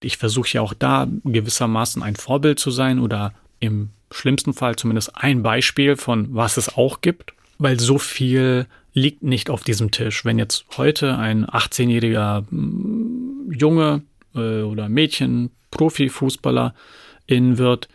Ich versuche ja auch da gewissermaßen ein Vorbild zu sein oder im schlimmsten Fall zumindest ein Beispiel von was es auch gibt, weil so viel liegt nicht auf diesem Tisch. Wenn jetzt heute ein 18-jähriger mm, Junge äh, oder Mädchen Profifußballer in wird,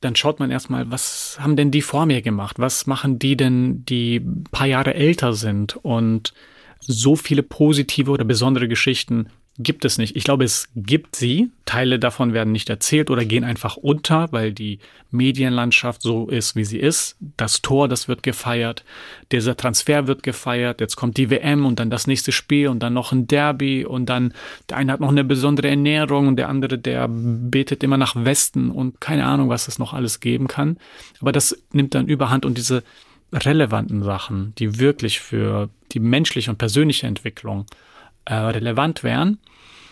dann schaut man erstmal, was haben denn die vor mir gemacht? Was machen die denn, die paar Jahre älter sind und so viele positive oder besondere Geschichten gibt es nicht. Ich glaube, es gibt sie. Teile davon werden nicht erzählt oder gehen einfach unter, weil die Medienlandschaft so ist, wie sie ist. Das Tor, das wird gefeiert. Dieser Transfer wird gefeiert. Jetzt kommt die WM und dann das nächste Spiel und dann noch ein Derby und dann der eine hat noch eine besondere Ernährung und der andere, der betet immer nach Westen und keine Ahnung, was es noch alles geben kann. Aber das nimmt dann überhand und diese relevanten Sachen, die wirklich für die menschliche und persönliche Entwicklung äh, relevant wären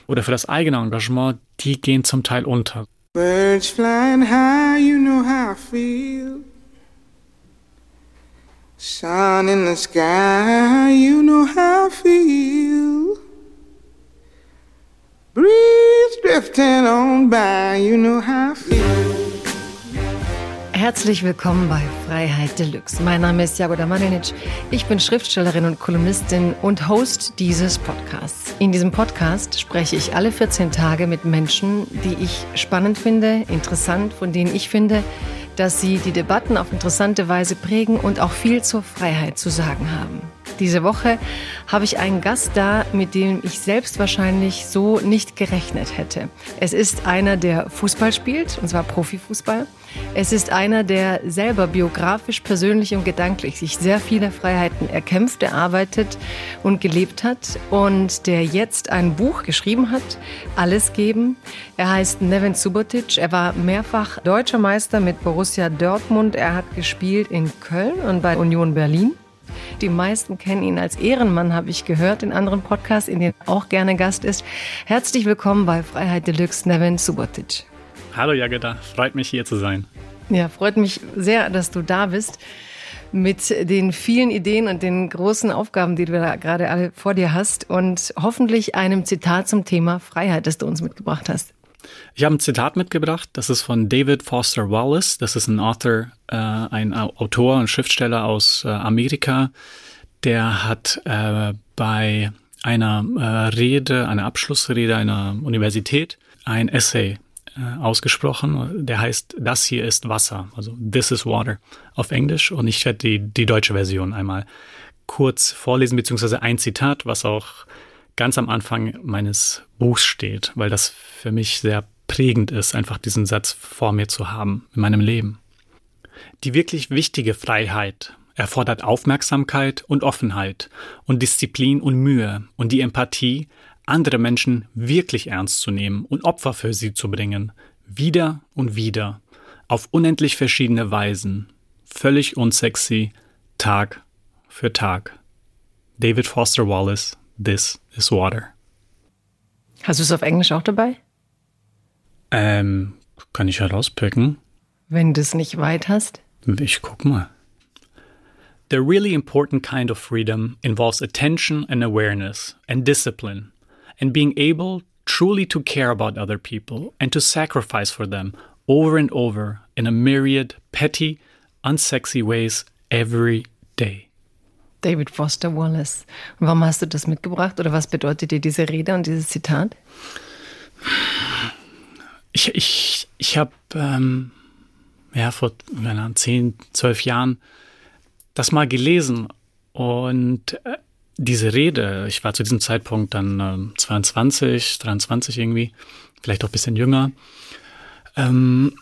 oder für das eigene Engagement, die gehen zum Teil unter. Birds flying high, you know how I feel. Sun in the sky, you know how I feel. Breeze drifting on by, you know how I feel. Herzlich willkommen bei Freiheit Deluxe. Mein Name ist Jagoda Marinic. Ich bin Schriftstellerin und Kolumnistin und Host dieses Podcasts. In diesem Podcast spreche ich alle 14 Tage mit Menschen, die ich spannend finde, interessant, von denen ich finde, dass sie die Debatten auf interessante Weise prägen und auch viel zur Freiheit zu sagen haben. Diese Woche habe ich einen Gast da, mit dem ich selbst wahrscheinlich so nicht gerechnet hätte. Es ist einer, der Fußball spielt, und zwar Profifußball. Es ist einer, der selber biografisch, persönlich und gedanklich sich sehr viele Freiheiten erkämpft, erarbeitet und gelebt hat und der jetzt ein Buch geschrieben hat, Alles geben. Er heißt Neven Subotic. Er war mehrfach deutscher Meister mit Borussia Dortmund. Er hat gespielt in Köln und bei Union Berlin. Die meisten kennen ihn als Ehrenmann, habe ich gehört in anderen Podcasts, in denen auch gerne Gast ist. Herzlich willkommen bei Freiheit Deluxe, Neven Subotic. Hallo Jageda, freut mich hier zu sein. Ja, freut mich sehr, dass du da bist mit den vielen Ideen und den großen Aufgaben, die du da gerade alle vor dir hast und hoffentlich einem Zitat zum Thema Freiheit, das du uns mitgebracht hast. Ich habe ein Zitat mitgebracht, das ist von David Foster Wallace, das ist ein Author, äh, ein Autor und Schriftsteller aus äh, Amerika, der hat äh, bei einer äh, Rede, einer Abschlussrede einer Universität ein Essay äh, ausgesprochen. Der heißt Das hier ist Wasser, also This is Water auf Englisch. Und ich werde die, die deutsche Version einmal kurz vorlesen, beziehungsweise ein Zitat, was auch ganz am Anfang meines Buchs steht, weil das für mich sehr prägend ist, einfach diesen Satz vor mir zu haben in meinem Leben. Die wirklich wichtige Freiheit erfordert Aufmerksamkeit und Offenheit und Disziplin und Mühe und die Empathie, andere Menschen wirklich ernst zu nehmen und Opfer für sie zu bringen, wieder und wieder, auf unendlich verschiedene Weisen, völlig unsexy, Tag für Tag. David Foster Wallace, This is Water. Hast du es auf Englisch auch dabei? Ähm, kann ich herauspicken? Wenn du es nicht weit hast? Ich guck mal. The really important kind of freedom involves attention and awareness and discipline and being able truly to care about other people and to sacrifice for them over and over in a myriad petty, unsexy ways every day. David Foster Wallace. Und warum hast du das mitgebracht oder was bedeutet dir diese Rede und dieses Zitat? Ich, ich, ich habe ähm, ja, vor keine 10, 12 Jahren das mal gelesen und äh, diese Rede, ich war zu diesem Zeitpunkt dann äh, 22, 23 irgendwie, vielleicht auch ein bisschen jünger, ähm,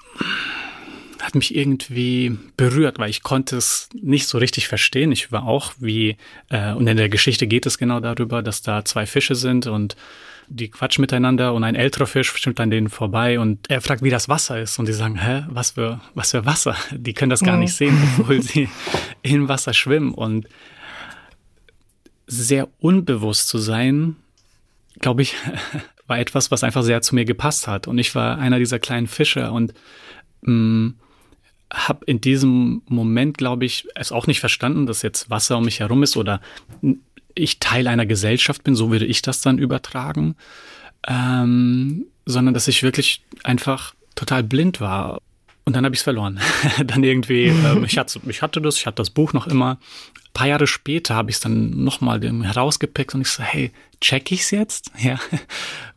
hat mich irgendwie berührt, weil ich konnte es nicht so richtig verstehen. Ich war auch wie, äh, und in der Geschichte geht es genau darüber, dass da zwei Fische sind und die quatschen miteinander und ein älterer Fisch stimmt an denen vorbei und er fragt, wie das Wasser ist und die sagen, hä, was für, was für Wasser? Die können das gar nicht sehen, obwohl sie im Wasser schwimmen und sehr unbewusst zu sein, glaube ich, war etwas, was einfach sehr zu mir gepasst hat. Und ich war einer dieser kleinen Fische und mm, habe in diesem Moment, glaube ich, es auch nicht verstanden, dass jetzt Wasser um mich herum ist oder ich Teil einer Gesellschaft bin, so würde ich das dann übertragen. Ähm, sondern dass ich wirklich einfach total blind war. Und dann habe ich es verloren. dann irgendwie, ähm, ich, hatte, ich hatte das, ich hatte das Buch noch immer. Ein paar Jahre später habe ich es dann nochmal herausgepickt und ich so, hey, check ich's jetzt? Ja.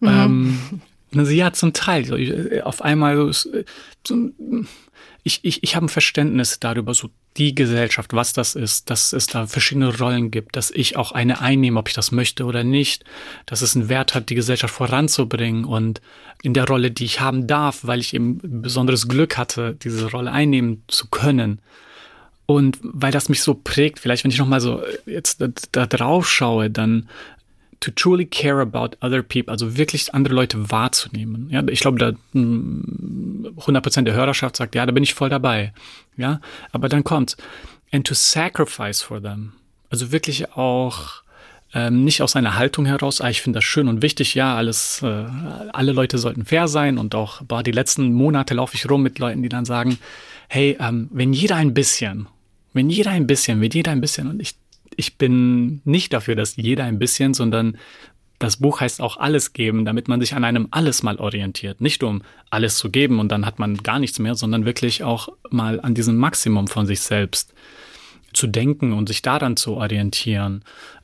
Mhm. ähm, ja, zum Teil. So, ich, auf einmal so, so ich, ich, ich habe ein Verständnis darüber, so die Gesellschaft, was das ist, dass es da verschiedene Rollen gibt, dass ich auch eine einnehme, ob ich das möchte oder nicht, dass es einen Wert hat, die Gesellschaft voranzubringen und in der Rolle, die ich haben darf, weil ich eben besonderes Glück hatte, diese Rolle einnehmen zu können. Und weil das mich so prägt, vielleicht wenn ich nochmal so jetzt da, da drauf schaue, dann to truly care about other people, also wirklich andere Leute wahrzunehmen. Ja, ich glaube, da 100% hm, der Hörerschaft sagt, ja, da bin ich voll dabei. Ja, aber dann kommt and to sacrifice for them. Also wirklich auch ähm, nicht aus einer Haltung heraus, ah, ich finde das schön und wichtig, ja, alles, äh, alle Leute sollten fair sein und auch, boah, die letzten Monate laufe ich rum mit Leuten, die dann sagen, hey, ähm, wenn jeder ein bisschen, wenn jeder ein bisschen, wenn jeder ein bisschen und ich ich bin nicht dafür, dass jeder ein bisschen, sondern das Buch heißt auch alles geben, damit man sich an einem alles mal orientiert. Nicht um alles zu geben und dann hat man gar nichts mehr, sondern wirklich auch mal an diesem Maximum von sich selbst zu denken und sich daran zu orientieren.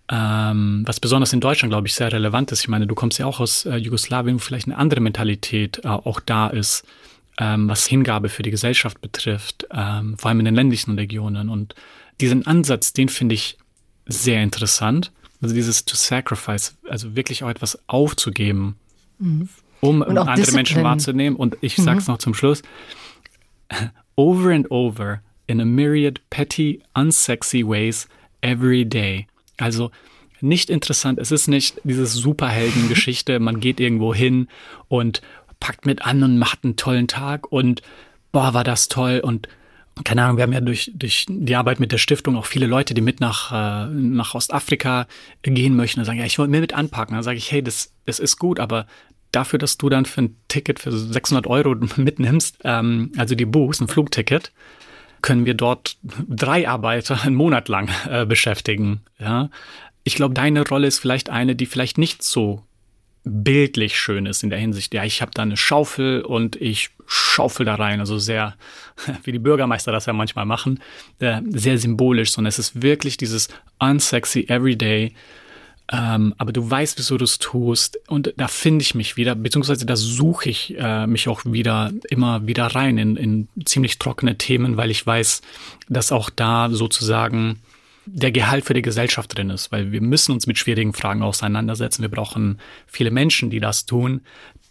Ähm, was besonders in Deutschland, glaube ich, sehr relevant ist. Ich meine, du kommst ja auch aus äh, Jugoslawien, wo vielleicht eine andere Mentalität äh, auch da ist, ähm, was Hingabe für die Gesellschaft betrifft, ähm, vor allem in den ländlichen Regionen. Und diesen Ansatz, den finde ich sehr interessant. Also dieses to sacrifice, also wirklich auch etwas aufzugeben, mhm. um andere Disziplin. Menschen wahrzunehmen. Und ich mhm. sag's noch zum Schluss. Over and over in a myriad petty, unsexy ways every day. Also nicht interessant. Es ist nicht diese Superheldengeschichte. Man geht irgendwo hin und packt mit an und macht einen tollen Tag und boah, war das toll und keine Ahnung, wir haben ja durch, durch die Arbeit mit der Stiftung auch viele Leute, die mit nach, äh, nach Ostafrika gehen möchten und sagen, ja, ich wollte mir mit anpacken. Dann sage ich, hey, das, das ist gut, aber dafür, dass du dann für ein Ticket für 600 Euro mitnimmst, ähm, also die buchst, ein Flugticket, können wir dort drei Arbeiter einen Monat lang äh, beschäftigen. Ja, ich glaube, deine Rolle ist vielleicht eine, die vielleicht nicht so bildlich schön ist in der Hinsicht, ja, ich habe da eine Schaufel und ich schaufel da rein, also sehr, wie die Bürgermeister das ja manchmal machen, äh, sehr symbolisch, sondern es ist wirklich dieses unsexy everyday, ähm, aber du weißt, wieso du es tust und da finde ich mich wieder, beziehungsweise da suche ich äh, mich auch wieder immer wieder rein in, in ziemlich trockene Themen, weil ich weiß, dass auch da sozusagen der Gehalt für die Gesellschaft drin ist, weil wir müssen uns mit schwierigen Fragen auseinandersetzen. Wir brauchen viele Menschen, die das tun,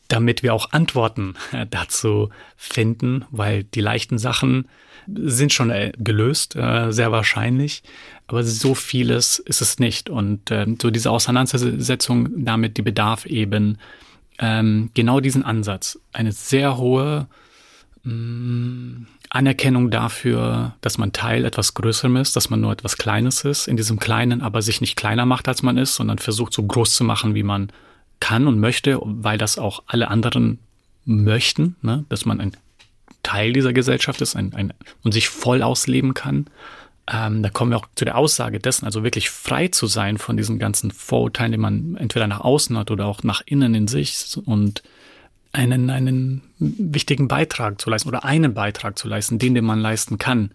damit wir auch Antworten äh, dazu finden, weil die leichten Sachen sind schon äh, gelöst, äh, sehr wahrscheinlich, aber so vieles ist es nicht. Und so diese Auseinandersetzung damit, die bedarf eben ähm, genau diesen Ansatz. Eine sehr hohe mm, Anerkennung dafür, dass man Teil etwas Größerem ist, dass man nur etwas Kleines ist, in diesem Kleinen aber sich nicht kleiner macht, als man ist, sondern versucht so groß zu machen, wie man kann und möchte, weil das auch alle anderen möchten, ne? dass man ein Teil dieser Gesellschaft ist ein, ein, und sich voll ausleben kann. Ähm, da kommen wir auch zu der Aussage dessen, also wirklich frei zu sein von diesen ganzen Vorurteilen, die man entweder nach außen hat oder auch nach innen in sich und einen, einen wichtigen Beitrag zu leisten oder einen Beitrag zu leisten, den, den man leisten kann,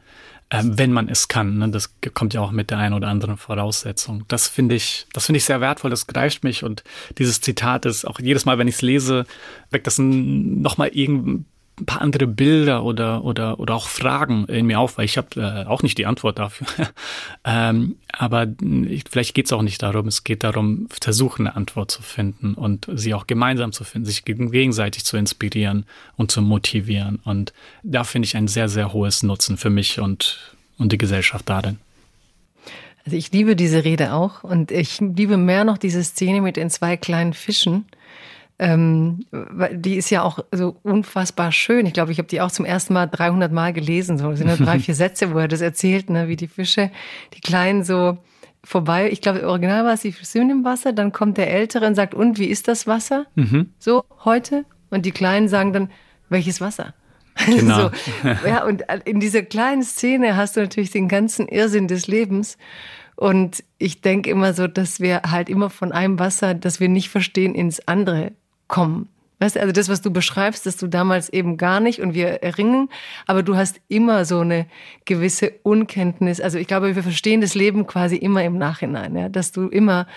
äh, wenn man es kann. Ne? Das kommt ja auch mit der einen oder anderen Voraussetzung. Das finde ich, das finde ich sehr wertvoll, das greift mich und dieses Zitat ist auch jedes Mal, wenn ich es lese, weckt das nochmal irgendein ein paar andere Bilder oder, oder, oder auch Fragen in mir auf, weil ich habe äh, auch nicht die Antwort dafür. ähm, aber ich, vielleicht geht es auch nicht darum, es geht darum, versuchen eine Antwort zu finden und sie auch gemeinsam zu finden, sich gegenseitig zu inspirieren und zu motivieren. Und da finde ich ein sehr, sehr hohes Nutzen für mich und, und die Gesellschaft darin. Also ich liebe diese Rede auch und ich liebe mehr noch diese Szene mit den zwei kleinen Fischen ähm, die ist ja auch so unfassbar schön. Ich glaube, ich habe die auch zum ersten Mal 300 Mal gelesen. So das sind ja drei, vier Sätze, wo er das erzählt, ne, wie die Fische, die Kleinen so vorbei. Ich glaube, original war es, die schwimmen im Wasser. Dann kommt der Ältere und sagt, und wie ist das Wasser? Mhm. So heute? Und die Kleinen sagen dann, welches Wasser? Genau. so, ja, und in dieser kleinen Szene hast du natürlich den ganzen Irrsinn des Lebens. Und ich denke immer so, dass wir halt immer von einem Wasser, das wir nicht verstehen, ins andere kommen. Weißt du, also das, was du beschreibst, dass du damals eben gar nicht und wir erringen, aber du hast immer so eine gewisse Unkenntnis. Also ich glaube, wir verstehen das Leben quasi immer im Nachhinein, ja, dass du immer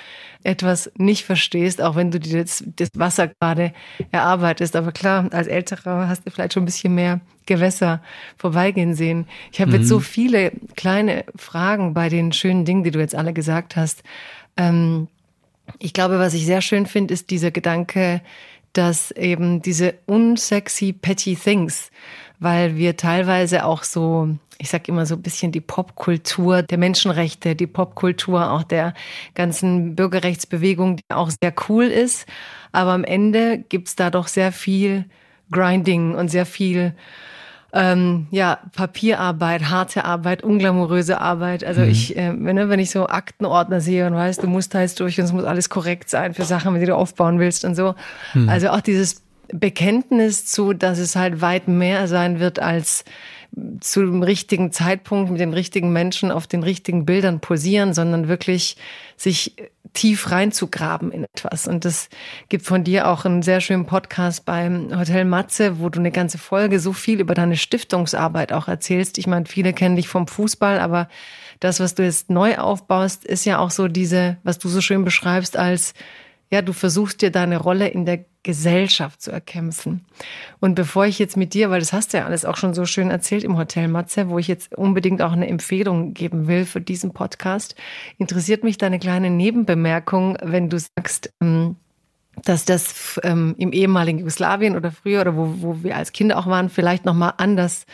etwas nicht verstehst, auch wenn du dir das, das Wasser gerade erarbeitest. Aber klar, als Älterer hast du vielleicht schon ein bisschen mehr Gewässer vorbeigehen sehen. Ich habe mhm. jetzt so viele kleine Fragen bei den schönen Dingen, die du jetzt alle gesagt hast. Ähm, ich glaube, was ich sehr schön finde, ist dieser Gedanke, dass eben diese unsexy petty things, weil wir teilweise auch so, ich sag immer so ein bisschen die Popkultur der Menschenrechte, die Popkultur auch der ganzen Bürgerrechtsbewegung, die auch sehr cool ist. Aber am Ende gibt's da doch sehr viel Grinding und sehr viel ähm, ja, Papierarbeit, harte Arbeit, unglamouröse Arbeit. Also mhm. ich, äh, wenn, ne, wenn ich so Aktenordner sehe und weißt, du musst da jetzt durch und es muss alles korrekt sein für Sachen, die du aufbauen willst und so. Mhm. Also auch dieses Bekenntnis zu, dass es halt weit mehr sein wird als zu dem richtigen Zeitpunkt mit den richtigen Menschen auf den richtigen Bildern posieren, sondern wirklich sich tief reinzugraben in etwas. Und das gibt von dir auch einen sehr schönen Podcast beim Hotel Matze, wo du eine ganze Folge so viel über deine Stiftungsarbeit auch erzählst. Ich meine, viele kennen dich vom Fußball, aber das, was du jetzt neu aufbaust, ist ja auch so diese, was du so schön beschreibst als ja, du versuchst dir deine Rolle in der Gesellschaft zu erkämpfen. Und bevor ich jetzt mit dir, weil das hast du ja alles auch schon so schön erzählt im Hotel Matze, wo ich jetzt unbedingt auch eine Empfehlung geben will für diesen Podcast, interessiert mich deine kleine Nebenbemerkung, wenn du sagst, ähm, dass das ähm, im ehemaligen Jugoslawien oder früher oder wo, wo wir als Kinder auch waren, vielleicht nochmal anders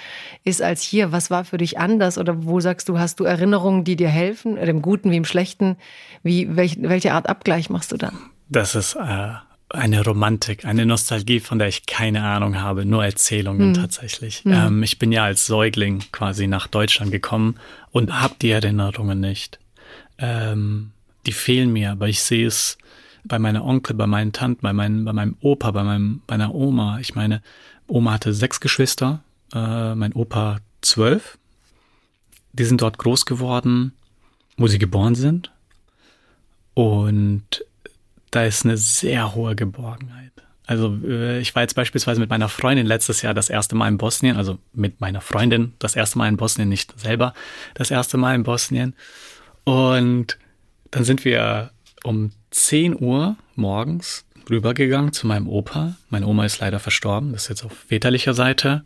ist als hier. Was war für dich anders oder wo sagst du, hast du Erinnerungen, die dir helfen, im Guten wie im Schlechten? Wie, welch, welche Art Abgleich machst du dann? Das ist äh, eine Romantik, eine Nostalgie, von der ich keine Ahnung habe, nur Erzählungen mhm. tatsächlich. Mhm. Ähm, ich bin ja als Säugling quasi nach Deutschland gekommen und habe die Erinnerungen nicht. Ähm, die fehlen mir, aber ich sehe es bei meiner Onkel, bei meinen Tanten, bei, meinen, bei meinem Opa, bei meinem, bei meiner Oma. Ich meine, Oma hatte sechs Geschwister, äh, mein Opa zwölf. Die sind dort groß geworden, wo sie geboren sind. Und da ist eine sehr hohe Geborgenheit. Also äh, ich war jetzt beispielsweise mit meiner Freundin letztes Jahr das erste Mal in Bosnien, also mit meiner Freundin das erste Mal in Bosnien, nicht selber das erste Mal in Bosnien. Und dann sind wir um 10 Uhr morgens rübergegangen zu meinem Opa. Meine Oma ist leider verstorben, das ist jetzt auf väterlicher Seite.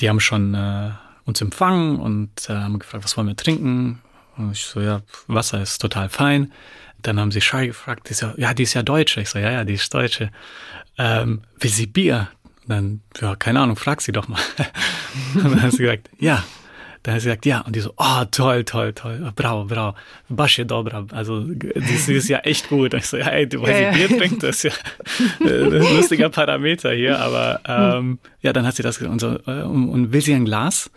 Die haben schon äh, uns empfangen und äh, haben gefragt, was wollen wir trinken? Und ich so, ja, Wasser ist total fein. Dann haben sie Schei gefragt, die ist ja, ja, die ist ja Deutsche. Ich so, ja, ja, die ist Deutsche. Ähm, will sie Bier? dann, ja, keine Ahnung, frag sie doch mal. und dann hat sie gesagt, ja. Dann hat sie gesagt, ja. Und die so, oh, toll, toll, toll. Bravo, bravo. Basche dobra. Also, das ist ja echt gut. Ich so, ja, ey, du, weil ja, sie ja. Bier trinkt, das ist ja ein lustiger Parameter hier. Aber, ähm, ja, dann hat sie das gesagt. Und, so, äh, und, und will sie ein Glas?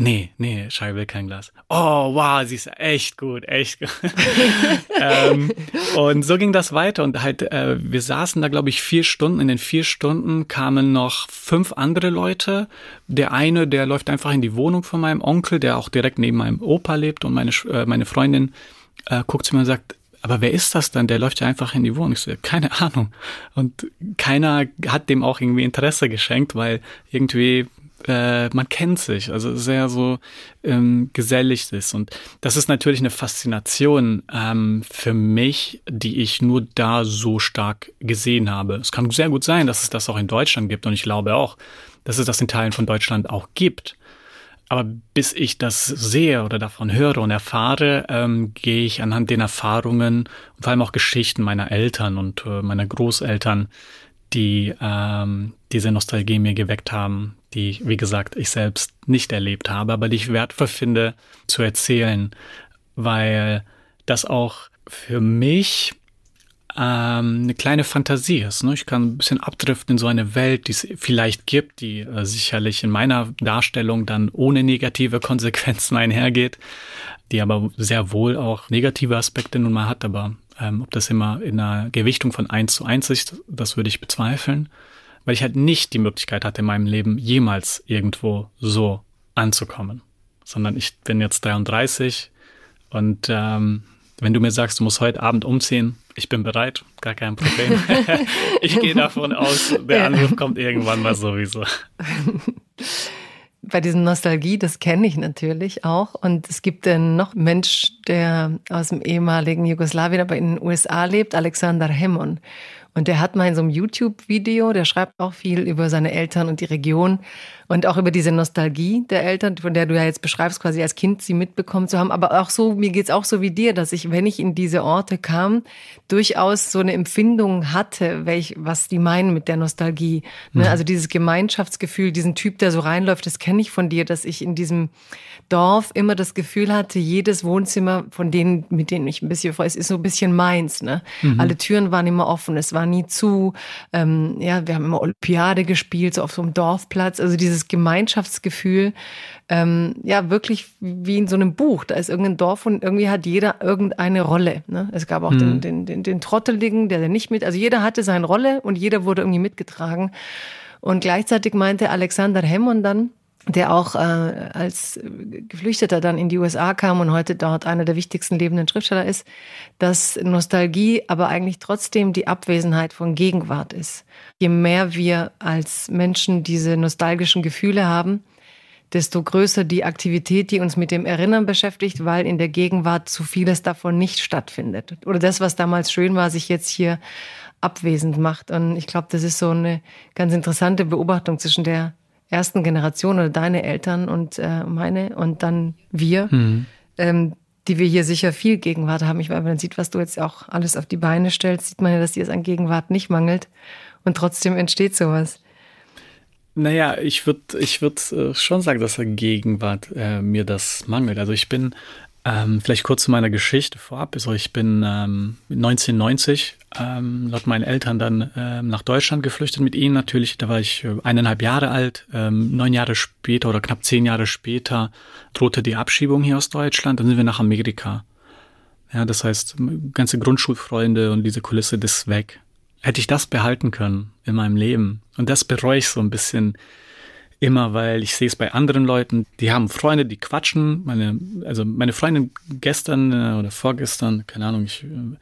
Nee, nee, Shai will kein Glas. Oh, wow, sie ist echt gut, echt gut. ähm, und so ging das weiter und halt, äh, wir saßen da, glaube ich, vier Stunden. In den vier Stunden kamen noch fünf andere Leute. Der eine, der läuft einfach in die Wohnung von meinem Onkel, der auch direkt neben meinem Opa lebt und meine, äh, meine Freundin äh, guckt zu mir und sagt, aber wer ist das denn? Der läuft ja einfach in die Wohnung. Ich so, keine Ahnung. Und keiner hat dem auch irgendwie Interesse geschenkt, weil irgendwie äh, man kennt sich, also sehr so ähm, gesellig ist. Und das ist natürlich eine Faszination ähm, für mich, die ich nur da so stark gesehen habe. Es kann sehr gut sein, dass es das auch in Deutschland gibt und ich glaube auch, dass es das in Teilen von Deutschland auch gibt. Aber bis ich das sehe oder davon höre und erfahre, ähm, gehe ich anhand den Erfahrungen und vor allem auch Geschichten meiner Eltern und äh, meiner Großeltern, die ähm, diese Nostalgie mir geweckt haben, die, wie gesagt, ich selbst nicht erlebt habe, aber die ich wertvoll finde zu erzählen, weil das auch für mich ähm, eine kleine Fantasie ist. Ne? Ich kann ein bisschen abdriften in so eine Welt, die es vielleicht gibt, die äh, sicherlich in meiner Darstellung dann ohne negative Konsequenzen einhergeht, die aber sehr wohl auch negative Aspekte nun mal hat, aber ähm, ob das immer in einer Gewichtung von eins zu eins ist, das würde ich bezweifeln weil ich halt nicht die Möglichkeit hatte in meinem Leben jemals irgendwo so anzukommen, sondern ich bin jetzt 33 und ähm, wenn du mir sagst, du musst heute Abend umziehen, Ich bin bereit, gar kein Problem. ich gehe davon aus, der Anruf kommt irgendwann mal sowieso. Bei diesem Nostalgie, das kenne ich natürlich auch. Und es gibt einen noch Mensch, der aus dem ehemaligen Jugoslawien, aber in den USA lebt, Alexander Hemmon. Und der hat mal in so einem YouTube-Video, der schreibt auch viel über seine Eltern und die Region und auch über diese Nostalgie der Eltern, von der du ja jetzt beschreibst, quasi als Kind sie mitbekommen zu haben. Aber auch so, mir geht's auch so wie dir, dass ich, wenn ich in diese Orte kam, durchaus so eine Empfindung hatte, welch, was die meinen mit der Nostalgie. Ne? Mhm. Also dieses Gemeinschaftsgefühl, diesen Typ, der so reinläuft, das kenne ich von dir, dass ich in diesem Dorf immer das Gefühl hatte, jedes Wohnzimmer von denen, mit denen ich ein bisschen freue, es ist so ein bisschen meins. Ne? Mhm. Alle Türen waren immer offen, es war nie zu. Ähm, ja, wir haben immer Olympiade gespielt, so auf so einem Dorfplatz. Also dieses Gemeinschaftsgefühl, ähm, ja, wirklich wie in so einem Buch. Da ist irgendein Dorf und irgendwie hat jeder irgendeine Rolle. Ne? Es gab auch mhm. den, den, den, den Trotteligen, der, der nicht mit, also jeder hatte seine Rolle und jeder wurde irgendwie mitgetragen. Und gleichzeitig meinte Alexander Hemmon dann, der auch äh, als Geflüchteter dann in die USA kam und heute dort einer der wichtigsten lebenden Schriftsteller ist, dass Nostalgie aber eigentlich trotzdem die Abwesenheit von Gegenwart ist. Je mehr wir als Menschen diese nostalgischen Gefühle haben, desto größer die Aktivität, die uns mit dem Erinnern beschäftigt, weil in der Gegenwart zu vieles davon nicht stattfindet. Oder das, was damals schön war, sich jetzt hier abwesend macht. Und ich glaube, das ist so eine ganz interessante Beobachtung zwischen der ersten Generation oder deine Eltern und äh, meine und dann wir, mhm. ähm, die wir hier sicher viel Gegenwart haben. Ich meine, wenn man sieht, was du jetzt auch alles auf die Beine stellst, sieht man ja, dass dir es an Gegenwart nicht mangelt und trotzdem entsteht sowas. Naja, ich würde ich würd, äh, schon sagen, dass an Gegenwart äh, mir das mangelt. Also ich bin ähm, vielleicht kurz zu meiner Geschichte vorab. Also ich bin ähm, 1990 ähm, laut meinen Eltern dann ähm, nach Deutschland geflüchtet mit ihnen natürlich. Da war ich äh, eineinhalb Jahre alt. Ähm, neun Jahre später oder knapp zehn Jahre später drohte die Abschiebung hier aus Deutschland. Dann sind wir nach Amerika. Ja, das heißt, ganze Grundschulfreunde und diese Kulisse, das ist weg. Hätte ich das behalten können in meinem Leben. Und das bereue ich so ein bisschen immer, weil ich sehe es bei anderen Leuten, die haben Freunde, die quatschen. Meine, also meine Freundin gestern äh, oder vorgestern, keine Ahnung, ich äh,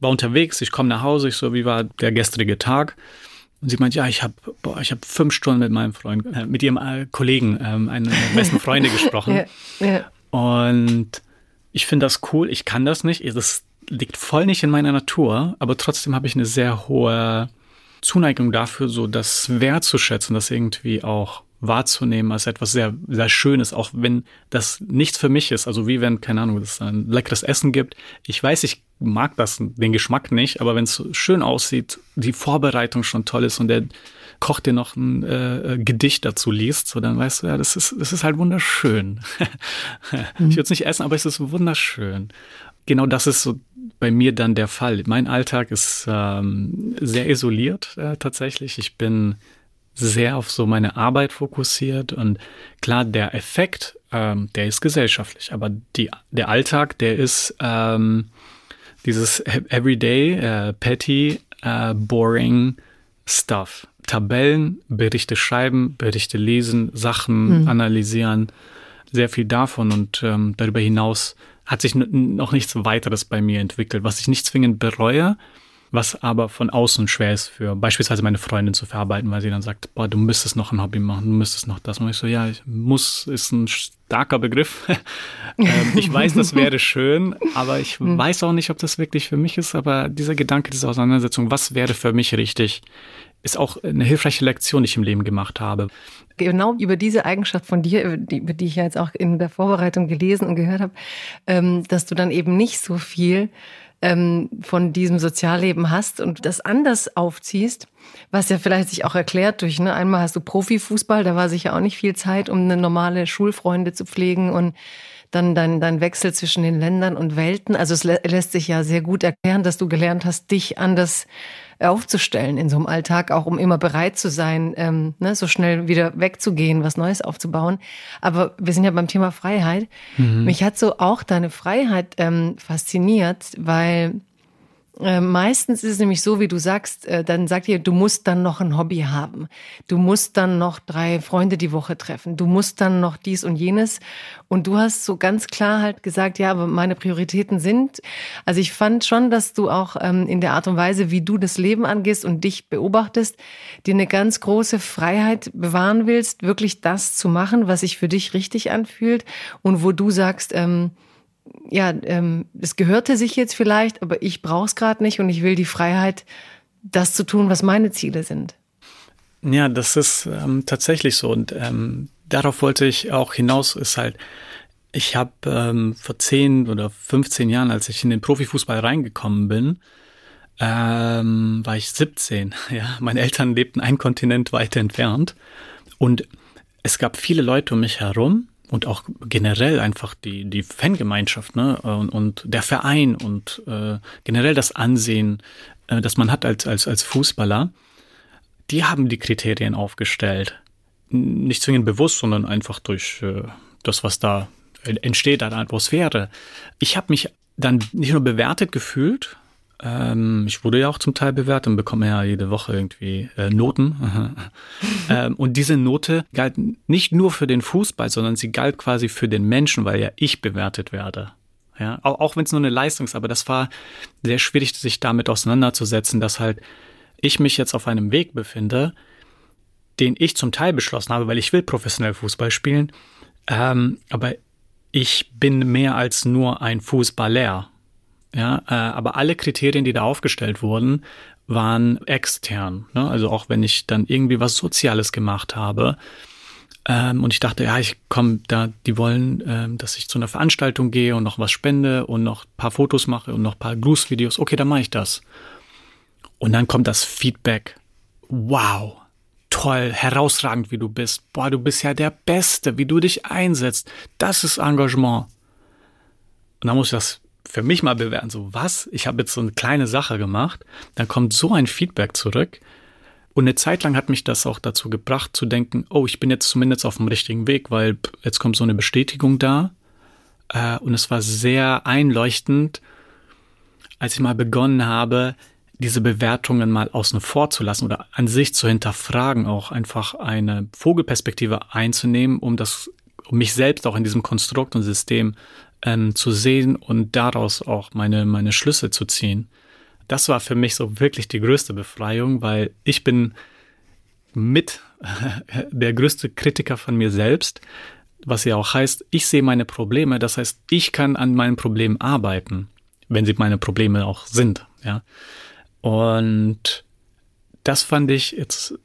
war unterwegs, ich komme nach Hause, ich so, wie war der gestrige Tag? Und sie meint, ja, ich habe ich habe fünf Stunden mit meinem Freund, äh, mit ihrem äh, Kollegen, ähm, meiner besten Freunde gesprochen. ja, ja. Und ich finde das cool, ich kann das nicht, das liegt voll nicht in meiner Natur, aber trotzdem habe ich eine sehr hohe Zuneigung dafür, so das wertzuschätzen, das irgendwie auch wahrzunehmen als etwas sehr, sehr Schönes, auch wenn das nichts für mich ist. Also wie wenn, keine Ahnung, es ein leckeres Essen gibt. Ich weiß, ich mag das, den Geschmack nicht, aber wenn es schön aussieht, die Vorbereitung schon toll ist und der Koch dir noch ein äh, Gedicht dazu liest, so dann weißt du, ja, das ist, das ist halt wunderschön. mhm. Ich würde es nicht essen, aber es ist wunderschön. Genau das ist so bei mir dann der Fall. Mein Alltag ist ähm, sehr isoliert äh, tatsächlich. Ich bin sehr auf so meine Arbeit fokussiert und klar, der Effekt, ähm, der ist gesellschaftlich, aber die, der Alltag, der ist ähm, dieses Everyday, äh, petty, äh, boring Stuff. Tabellen, Berichte schreiben, Berichte lesen, Sachen mhm. analysieren, sehr viel davon und ähm, darüber hinaus hat sich noch nichts weiteres bei mir entwickelt, was ich nicht zwingend bereue, was aber von außen schwer ist für beispielsweise meine Freundin zu verarbeiten, weil sie dann sagt, boah, du müsstest noch ein Hobby machen, du müsstest noch das. Und ich so, ja, ich muss ist ein starker Begriff. ähm, ich weiß, das wäre schön, aber ich mhm. weiß auch nicht, ob das wirklich für mich ist. Aber dieser Gedanke, diese Auseinandersetzung, was wäre für mich richtig, ist auch eine hilfreiche Lektion, die ich im Leben gemacht habe. Genau über diese Eigenschaft von dir, über die, über die ich ja jetzt auch in der Vorbereitung gelesen und gehört habe, ähm, dass du dann eben nicht so viel ähm, von diesem Sozialleben hast und das anders aufziehst, was ja vielleicht sich auch erklärt durch, ne, einmal hast du Profifußball, da war sicher auch nicht viel Zeit, um eine normale Schulfreunde zu pflegen und dann dein, dein Wechsel zwischen den Ländern und Welten. Also es lä lässt sich ja sehr gut erklären, dass du gelernt hast, dich anders aufzustellen in so einem Alltag, auch um immer bereit zu sein, ähm, ne, so schnell wieder wegzugehen, was Neues aufzubauen. Aber wir sind ja beim Thema Freiheit. Mhm. Mich hat so auch deine Freiheit ähm, fasziniert, weil Äh, meistens ist es nämlich so, wie du sagst, äh, dann sagt ihr, du musst dann noch ein Hobby haben. Du musst dann noch drei Freunde die Woche treffen. Du musst dann noch dies und jenes. Und du hast so ganz klar halt gesagt, ja, aber meine Prioritäten sind. Also ich fand schon, dass du auch ähm, in der Art und Weise, wie du das Leben angehst und dich beobachtest, dir eine ganz große Freiheit bewahren willst, wirklich das zu machen, was sich für dich richtig anfühlt und wo du sagst, ähm, ja, ähm, es gehörte sich jetzt vielleicht, aber ich brauche es gerade nicht und ich will die Freiheit, das zu tun, was meine Ziele sind. Ja, das ist ähm, tatsächlich so. Und ähm, darauf wollte ich auch hinaus, ist halt, ich habe ähm, vor 10 oder 15 Jahren, als ich in den Profifußball reingekommen bin, ähm, war ich 17. Ja, meine Eltern lebten ein Kontinent weiter entfernt. Und es gab viele Leute um mich herum, und auch generell einfach die, die Fangemeinschaft ne? und, und der Verein und äh, generell das Ansehen, äh, das man hat als, als, als Fußballer, die haben die Kriterien aufgestellt. Nicht zwingend bewusst, sondern einfach durch äh, das, was da entsteht an Atmosphäre. Ich habe mich dann nicht nur bewertet gefühlt, ähm, ich wurde ja auch zum Teil bewertet und bekomme ja jede Woche irgendwie äh, Noten. ähm, und diese Note galt nicht nur für den Fußball, sondern sie galt quasi für den Menschen, weil ja ich bewertet werde. Ja, auch, auch wenn es nur eine Leistung ist, aber das war sehr schwierig, sich damit auseinanderzusetzen, dass halt ich mich jetzt auf einem Weg befinde, den ich zum Teil beschlossen habe, weil ich will professionell Fußball spielen. Ähm, aber ich bin mehr als nur ein Fußballer. Ja, äh, aber alle Kriterien, die da aufgestellt wurden, waren extern. Ne? Also auch wenn ich dann irgendwie was Soziales gemacht habe, ähm, und ich dachte, ja, ich komme da, die wollen, ähm, dass ich zu einer Veranstaltung gehe und noch was spende und noch paar Fotos mache und noch paar Grußvideos. Okay, dann mache ich das. Und dann kommt das Feedback. Wow, toll, herausragend, wie du bist. Boah, du bist ja der Beste, wie du dich einsetzt. Das ist Engagement. Und dann muss ich das für mich mal bewerten, so was, ich habe jetzt so eine kleine Sache gemacht, dann kommt so ein Feedback zurück. Und eine Zeit lang hat mich das auch dazu gebracht zu denken, oh, ich bin jetzt zumindest auf dem richtigen Weg, weil jetzt kommt so eine Bestätigung da. Äh, und es war sehr einleuchtend, als ich mal begonnen habe, diese Bewertungen mal außen vor zu lassen oder an sich zu hinterfragen, auch einfach eine Vogelperspektive einzunehmen, um das, um mich selbst auch in diesem Konstrukt und System ähm, zu sehen und daraus auch meine, meine Schlüsse zu ziehen. Das war für mich so wirklich die größte Befreiung, weil ich bin mit der größte Kritiker von mir selbst, was ja auch heißt, ich sehe meine Probleme, das heißt, ich kann an meinen Problemen arbeiten, wenn sie meine Probleme auch sind, ja. Und das fand ich jetzt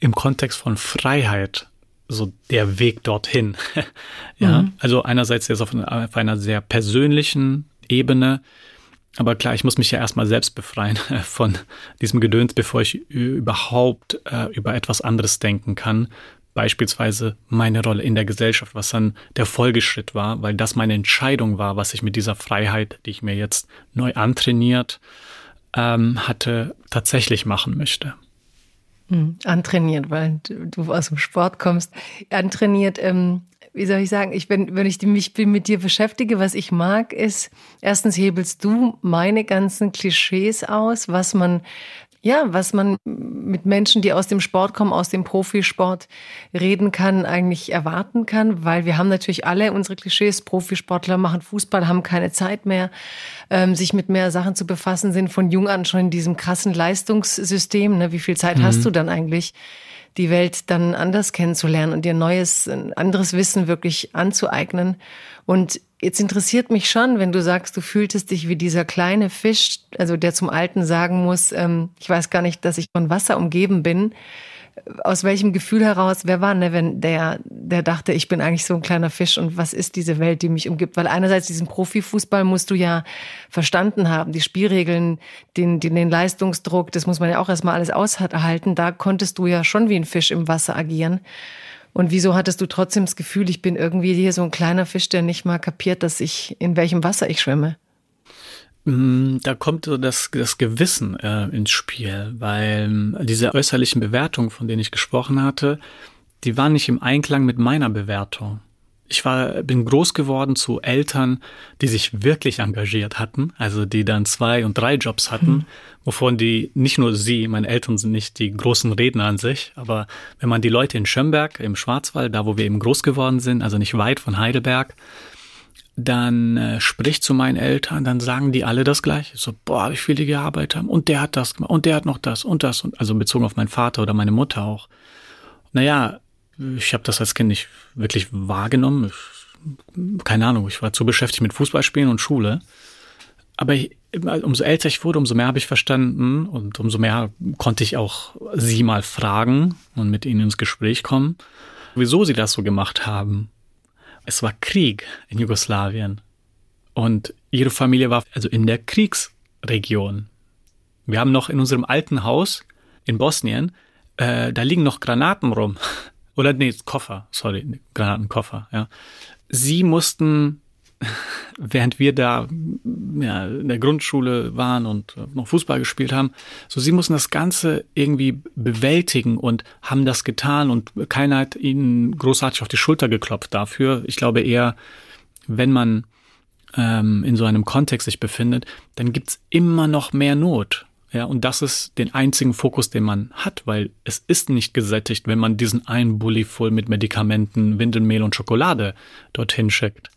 im Kontext von Freiheit so der Weg dorthin. ja, mhm. also einerseits jetzt auf, auf einer sehr persönlichen Ebene, aber klar, ich muss mich ja erstmal selbst befreien von diesem Gedöns, bevor ich überhaupt äh, über etwas anderes denken kann. Beispielsweise meine Rolle in der Gesellschaft, was dann der Folgeschritt war, weil das meine Entscheidung war, was ich mit dieser Freiheit, die ich mir jetzt neu antrainiert ähm, hatte, tatsächlich machen möchte. Hm, antrainiert, weil du aus dem Sport kommst. Antrainiert, ähm, wie soll ich sagen, ich bin, wenn ich mich mit dir beschäftige, was ich mag, ist, erstens hebelst du meine ganzen Klischees aus, was man ja, was man mit Menschen, die aus dem Sport kommen, aus dem Profisport reden kann, eigentlich erwarten kann, weil wir haben natürlich alle unsere Klischees. Profisportler machen Fußball, haben keine Zeit mehr, ähm, sich mit mehr Sachen zu befassen, sind von jung an schon in diesem krassen Leistungssystem. Ne? Wie viel Zeit mhm. hast du dann eigentlich? die Welt dann anders kennenzulernen und dir neues, anderes Wissen wirklich anzueignen. Und jetzt interessiert mich schon, wenn du sagst, du fühltest dich wie dieser kleine Fisch, also der zum Alten sagen muss, ähm, ich weiß gar nicht, dass ich von Wasser umgeben bin aus welchem Gefühl heraus, wer war Nevin, der, der dachte, ich bin eigentlich so ein kleiner Fisch und was ist diese Welt, die mich umgibt? Weil einerseits diesen Profifußball musst du ja verstanden haben, die Spielregeln, den, den, den Leistungsdruck, das muss man ja auch erstmal alles aushalten. Da konntest du ja schon wie ein Fisch im Wasser agieren. Und wieso hattest du trotzdem das Gefühl, ich bin irgendwie hier so ein kleiner Fisch, der nicht mal kapiert, dass ich, in welchem Wasser ich schwimme? Mm, da kommt das, das Gewissen äh, ins Spiel, weil ähm, diese äußerlichen Bewertungen, von denen ich gesprochen hatte, die waren nicht im Einklang mit meiner Bewertung. Ich war, bin groß geworden zu Eltern, die sich wirklich engagiert hatten, also die dann zwei und drei Jobs hatten, mhm. wovon die, nicht nur sie, meine Eltern sind nicht die großen Redner an sich, aber wenn man die Leute in Schönberg, im Schwarzwald, da wo wir eben groß geworden sind, also nicht weit von Heidelberg, dann äh, spricht zu meinen Eltern, dann sagen die alle das gleiche. So, boah, wie viel die gearbeitet haben. Und der hat das gemacht. Und der hat noch das und das. Und, also bezogen auf meinen Vater oder meine Mutter auch. Naja, ich habe das als Kind nicht wirklich wahrgenommen. Ich, keine Ahnung, ich war zu beschäftigt mit Fußballspielen und Schule. Aber ich, umso älter ich wurde, umso mehr habe ich verstanden und umso mehr konnte ich auch sie mal fragen und mit ihnen ins Gespräch kommen, wieso sie das so gemacht haben. Es war Krieg in Jugoslawien und ihre Familie war also in der Kriegsregion. Wir haben noch in unserem alten Haus in Bosnien, äh, da liegen noch Granaten rum. Oder nee, Koffer, sorry, Granatenkoffer, ja. Sie mussten, während wir da ja, in der Grundschule waren und noch Fußball gespielt haben, so sie mussten das Ganze irgendwie bewältigen und haben das getan und keiner hat ihnen großartig auf die Schulter geklopft dafür. Ich glaube eher, wenn man ähm, in so einem Kontext sich befindet, dann gibt's immer noch mehr Not. Ja, und das ist den einzigen Fokus, den man hat, weil es ist nicht gesättigt, wenn man diesen einen Bulli voll mit Medikamenten, Windelmehl und Schokolade dorthin schickt,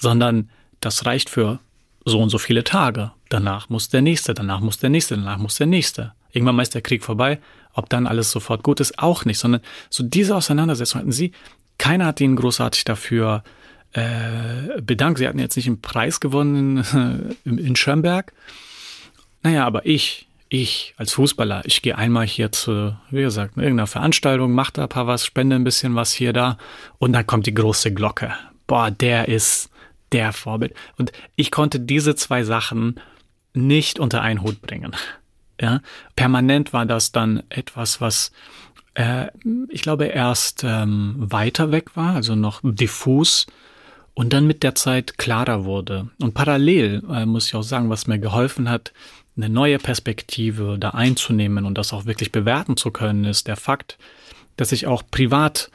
sondern das reicht für so und so viele Tage. Danach muss der nächste, danach muss der nächste, danach muss der nächste. Irgendwann mal ist der Krieg vorbei. Ob dann alles sofort gut ist, auch nicht, sondern so diese Auseinandersetzung hatten sie. Keiner hat ihnen großartig dafür äh, bedankt. Sie hatten jetzt nicht einen Preis gewonnen in Schönberg naja, aber ich, ich als Fußballer, ich gehe einmal hier zu, wie gesagt, irgendeiner Veranstaltung, mache da ein paar was, spende ein bisschen was hier da und dann kommt die große Glocke. Boah, der ist der Vorbild. Und ich konnte diese zwei Sachen nicht unter einen Hut bringen. Ja, permanent war das dann etwas, was äh, ich glaube erst ähm, weiter weg war, also noch diffus und dann mit der Zeit klarer wurde. Und parallel äh, muss ich auch sagen, was mir geholfen hat, eine neue Perspektive da einzunehmen und das auch wirklich bewerten zu können, ist der Fakt, dass ich auch privat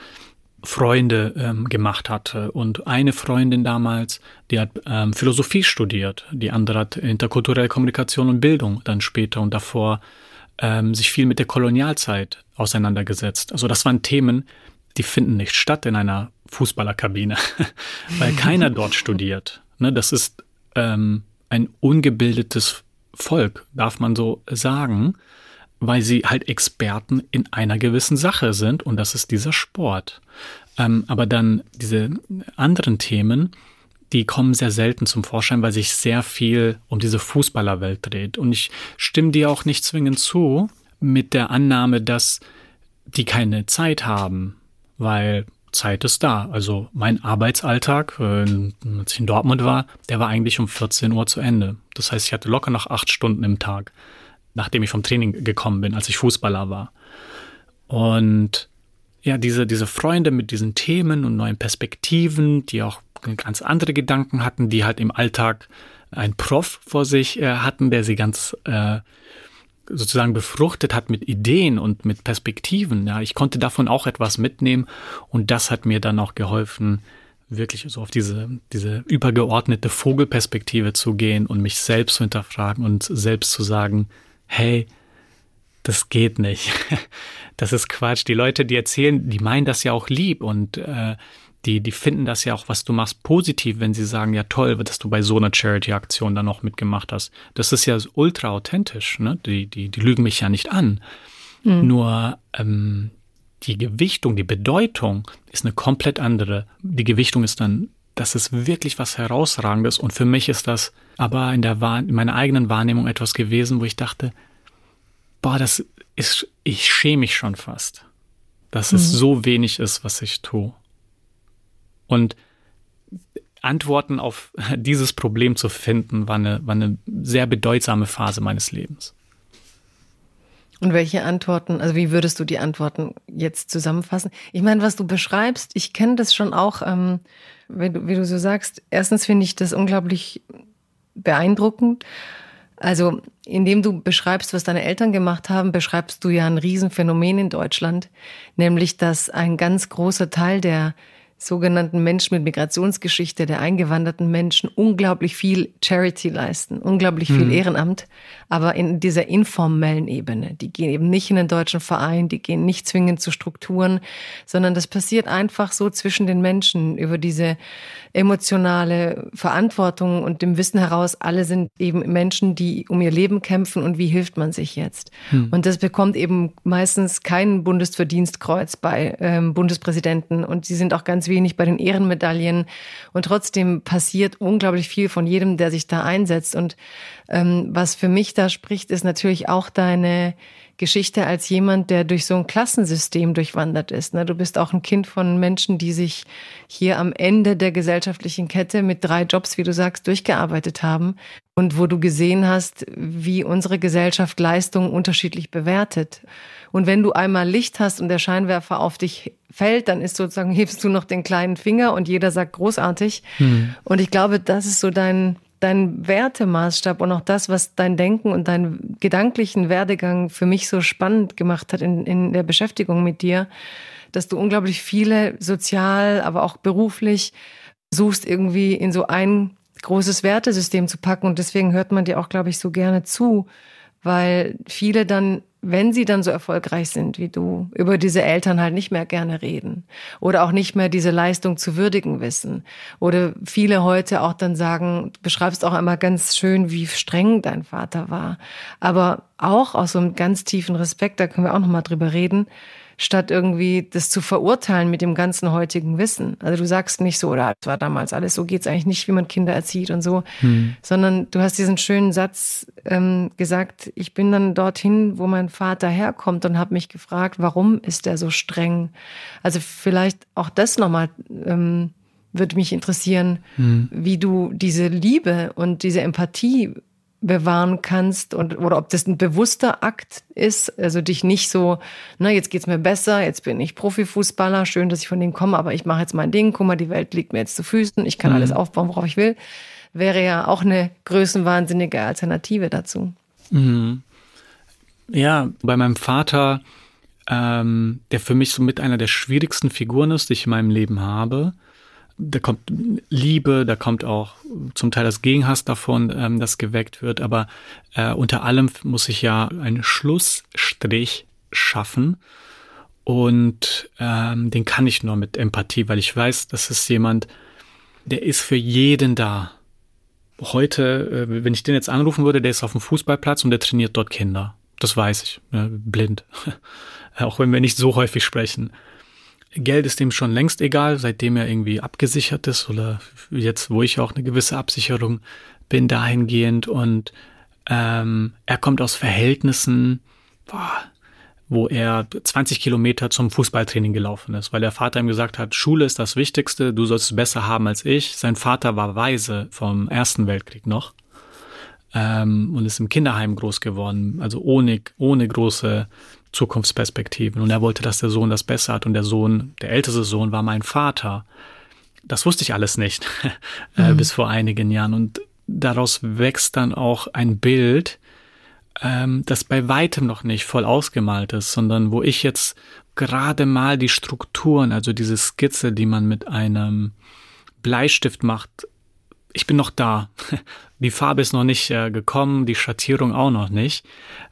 Freunde ähm, gemacht hatte. Und eine Freundin damals, die hat ähm, Philosophie studiert, die andere hat interkulturelle Kommunikation und Bildung dann später und davor ähm, sich viel mit der Kolonialzeit auseinandergesetzt. Also das waren Themen, die finden nicht statt in einer Fußballerkabine, weil keiner dort studiert. Ne, das ist ähm, ein ungebildetes Volk, darf man so sagen, weil sie halt Experten in einer gewissen Sache sind und das ist dieser Sport. Ähm, aber dann diese anderen Themen, die kommen sehr selten zum Vorschein, weil sich sehr viel um diese Fußballerwelt dreht. Und ich stimme dir auch nicht zwingend zu mit der Annahme, dass die keine Zeit haben, weil Zeit ist da. Also mein Arbeitsalltag, äh, als ich in Dortmund war, der war eigentlich um 14 Uhr zu Ende. Das heißt, ich hatte locker noch acht Stunden im Tag, nachdem ich vom Training gekommen bin, als ich Fußballer war. Und ja, diese, diese Freunde mit diesen Themen und neuen Perspektiven, die auch ganz andere Gedanken hatten, die halt im Alltag ein Prof vor sich äh, hatten, der sie ganz äh, sozusagen befruchtet hat mit Ideen und mit Perspektiven. Ja, ich konnte davon auch etwas mitnehmen und das hat mir dann auch geholfen, wirklich so auf diese, diese übergeordnete Vogelperspektive zu gehen und mich selbst zu hinterfragen und selbst zu sagen, hey, das geht nicht. Das ist Quatsch. Die Leute, die erzählen, die meinen das ja auch lieb und äh, die, die finden das ja auch, was du machst, positiv, wenn sie sagen, ja toll, dass du bei so einer Charity-Aktion dann noch mitgemacht hast. Das ist ja ultra authentisch, ne? Die, die, die lügen mich ja nicht an. Mhm. Nur ähm, die Gewichtung, die Bedeutung ist eine komplett andere. Die Gewichtung ist dann, das ist wirklich was Herausragendes und für mich ist das aber in, der in meiner eigenen Wahrnehmung etwas gewesen, wo ich dachte, boah, das ist, ich schäme mich schon fast, dass mhm. es so wenig ist, was ich tue. Und Antworten auf dieses Problem zu finden, war eine, war eine sehr bedeutsame Phase meines Lebens. Und welche Antworten, also wie würdest du die Antworten jetzt zusammenfassen? Ich meine, was du beschreibst, ich kenne das schon auch, ähm, wie, du, wie du so sagst. Erstens finde ich das unglaublich beeindruckend. Also, indem du beschreibst, was deine Eltern gemacht haben, beschreibst du ja ein Riesenphänomen in Deutschland, nämlich dass ein ganz großer Teil der sogenannten Menschen mit Migrationsgeschichte, der eingewanderten Menschen, unglaublich viel Charity leisten, unglaublich viel mhm. Ehrenamt, aber in dieser informellen Ebene. Die gehen eben nicht in den deutschen Verein, die gehen nicht zwingend zu Strukturen, sondern das passiert einfach so zwischen den Menschen über diese emotionale Verantwortung und dem Wissen heraus, alle sind eben Menschen, die um ihr Leben kämpfen und wie hilft man sich jetzt. Mhm. Und das bekommt eben meistens kein Bundesverdienstkreuz bei ähm, Bundespräsidenten und sie sind auch ganz wenig bei den Ehrenmedaillen. Und trotzdem passiert unglaublich viel von jedem, der sich da einsetzt. Und ähm, was für mich da spricht, ist natürlich auch deine Geschichte als jemand, der durch so ein Klassensystem durchwandert ist. Ne? Du bist auch ein Kind von Menschen, die sich hier am Ende der gesellschaftlichen Kette mit drei Jobs, wie du sagst, durchgearbeitet haben und wo du gesehen hast, wie unsere Gesellschaft Leistungen unterschiedlich bewertet. Und wenn du einmal Licht hast und der Scheinwerfer auf dich fällt, dann ist sozusagen, hebst du noch den kleinen Finger und jeder sagt großartig. Hm. Und ich glaube, das ist so dein, dein Wertemaßstab und auch das, was dein Denken und deinen gedanklichen Werdegang für mich so spannend gemacht hat in, in der Beschäftigung mit dir, dass du unglaublich viele sozial, aber auch beruflich suchst, irgendwie in so ein großes Wertesystem zu packen. Und deswegen hört man dir auch, glaube ich, so gerne zu, weil viele dann wenn sie dann so erfolgreich sind wie du, über diese Eltern halt nicht mehr gerne reden oder auch nicht mehr diese Leistung zu würdigen wissen. Oder viele heute auch dann sagen, du beschreibst auch einmal ganz schön, wie streng dein Vater war. Aber auch aus so einem ganz tiefen Respekt, da können wir auch nochmal drüber reden, statt irgendwie das zu verurteilen mit dem ganzen heutigen Wissen. Also du sagst nicht so, oder es war damals alles, so geht's eigentlich nicht, wie man Kinder erzieht und so, hm. sondern du hast diesen schönen Satz ähm, gesagt, ich bin dann dorthin, wo mein Vater herkommt und habe mich gefragt, warum ist er so streng? Also vielleicht auch das nochmal ähm, würde mich interessieren, hm. wie du diese Liebe und diese Empathie bewahren kannst und oder ob das ein bewusster Akt ist, also dich nicht so, na, jetzt geht's mir besser, jetzt bin ich Profifußballer, schön, dass ich von denen komme, aber ich mache jetzt mein Ding, guck mal, die Welt liegt mir jetzt zu Füßen, ich kann mhm. alles aufbauen, worauf ich will, wäre ja auch eine größenwahnsinnige Alternative dazu. Mhm. Ja, bei meinem Vater, ähm, der für mich so mit einer der schwierigsten Figuren ist, die ich in meinem Leben habe, da kommt Liebe, da kommt auch zum Teil das Gegenhass davon, ähm, das geweckt wird. Aber äh, unter allem muss ich ja einen Schlussstrich schaffen. Und ähm, den kann ich nur mit Empathie, weil ich weiß, das ist jemand, der ist für jeden da. Heute, äh, wenn ich den jetzt anrufen würde, der ist auf dem Fußballplatz und der trainiert dort Kinder. Das weiß ich, äh, blind. auch wenn wir nicht so häufig sprechen. Geld ist ihm schon längst egal, seitdem er irgendwie abgesichert ist oder jetzt, wo ich auch eine gewisse Absicherung bin dahingehend und ähm, er kommt aus Verhältnissen, boah, wo er 20 Kilometer zum Fußballtraining gelaufen ist, weil der Vater ihm gesagt hat, Schule ist das Wichtigste, du sollst es besser haben als ich. Sein Vater war Weise vom Ersten Weltkrieg noch ähm, und ist im Kinderheim groß geworden, also ohne, ohne große Zukunftsperspektiven. Und er wollte, dass der Sohn das besser hat. Und der Sohn, der älteste Sohn, war mein Vater. Das wusste ich alles nicht äh, mhm. bis vor einigen Jahren. Und daraus wächst dann auch ein Bild, ähm, das bei weitem noch nicht voll ausgemalt ist, sondern wo ich jetzt gerade mal die Strukturen, also diese Skizze, die man mit einem Bleistift macht, ich bin noch da. Die Farbe ist noch nicht äh, gekommen, die Schattierung auch noch nicht.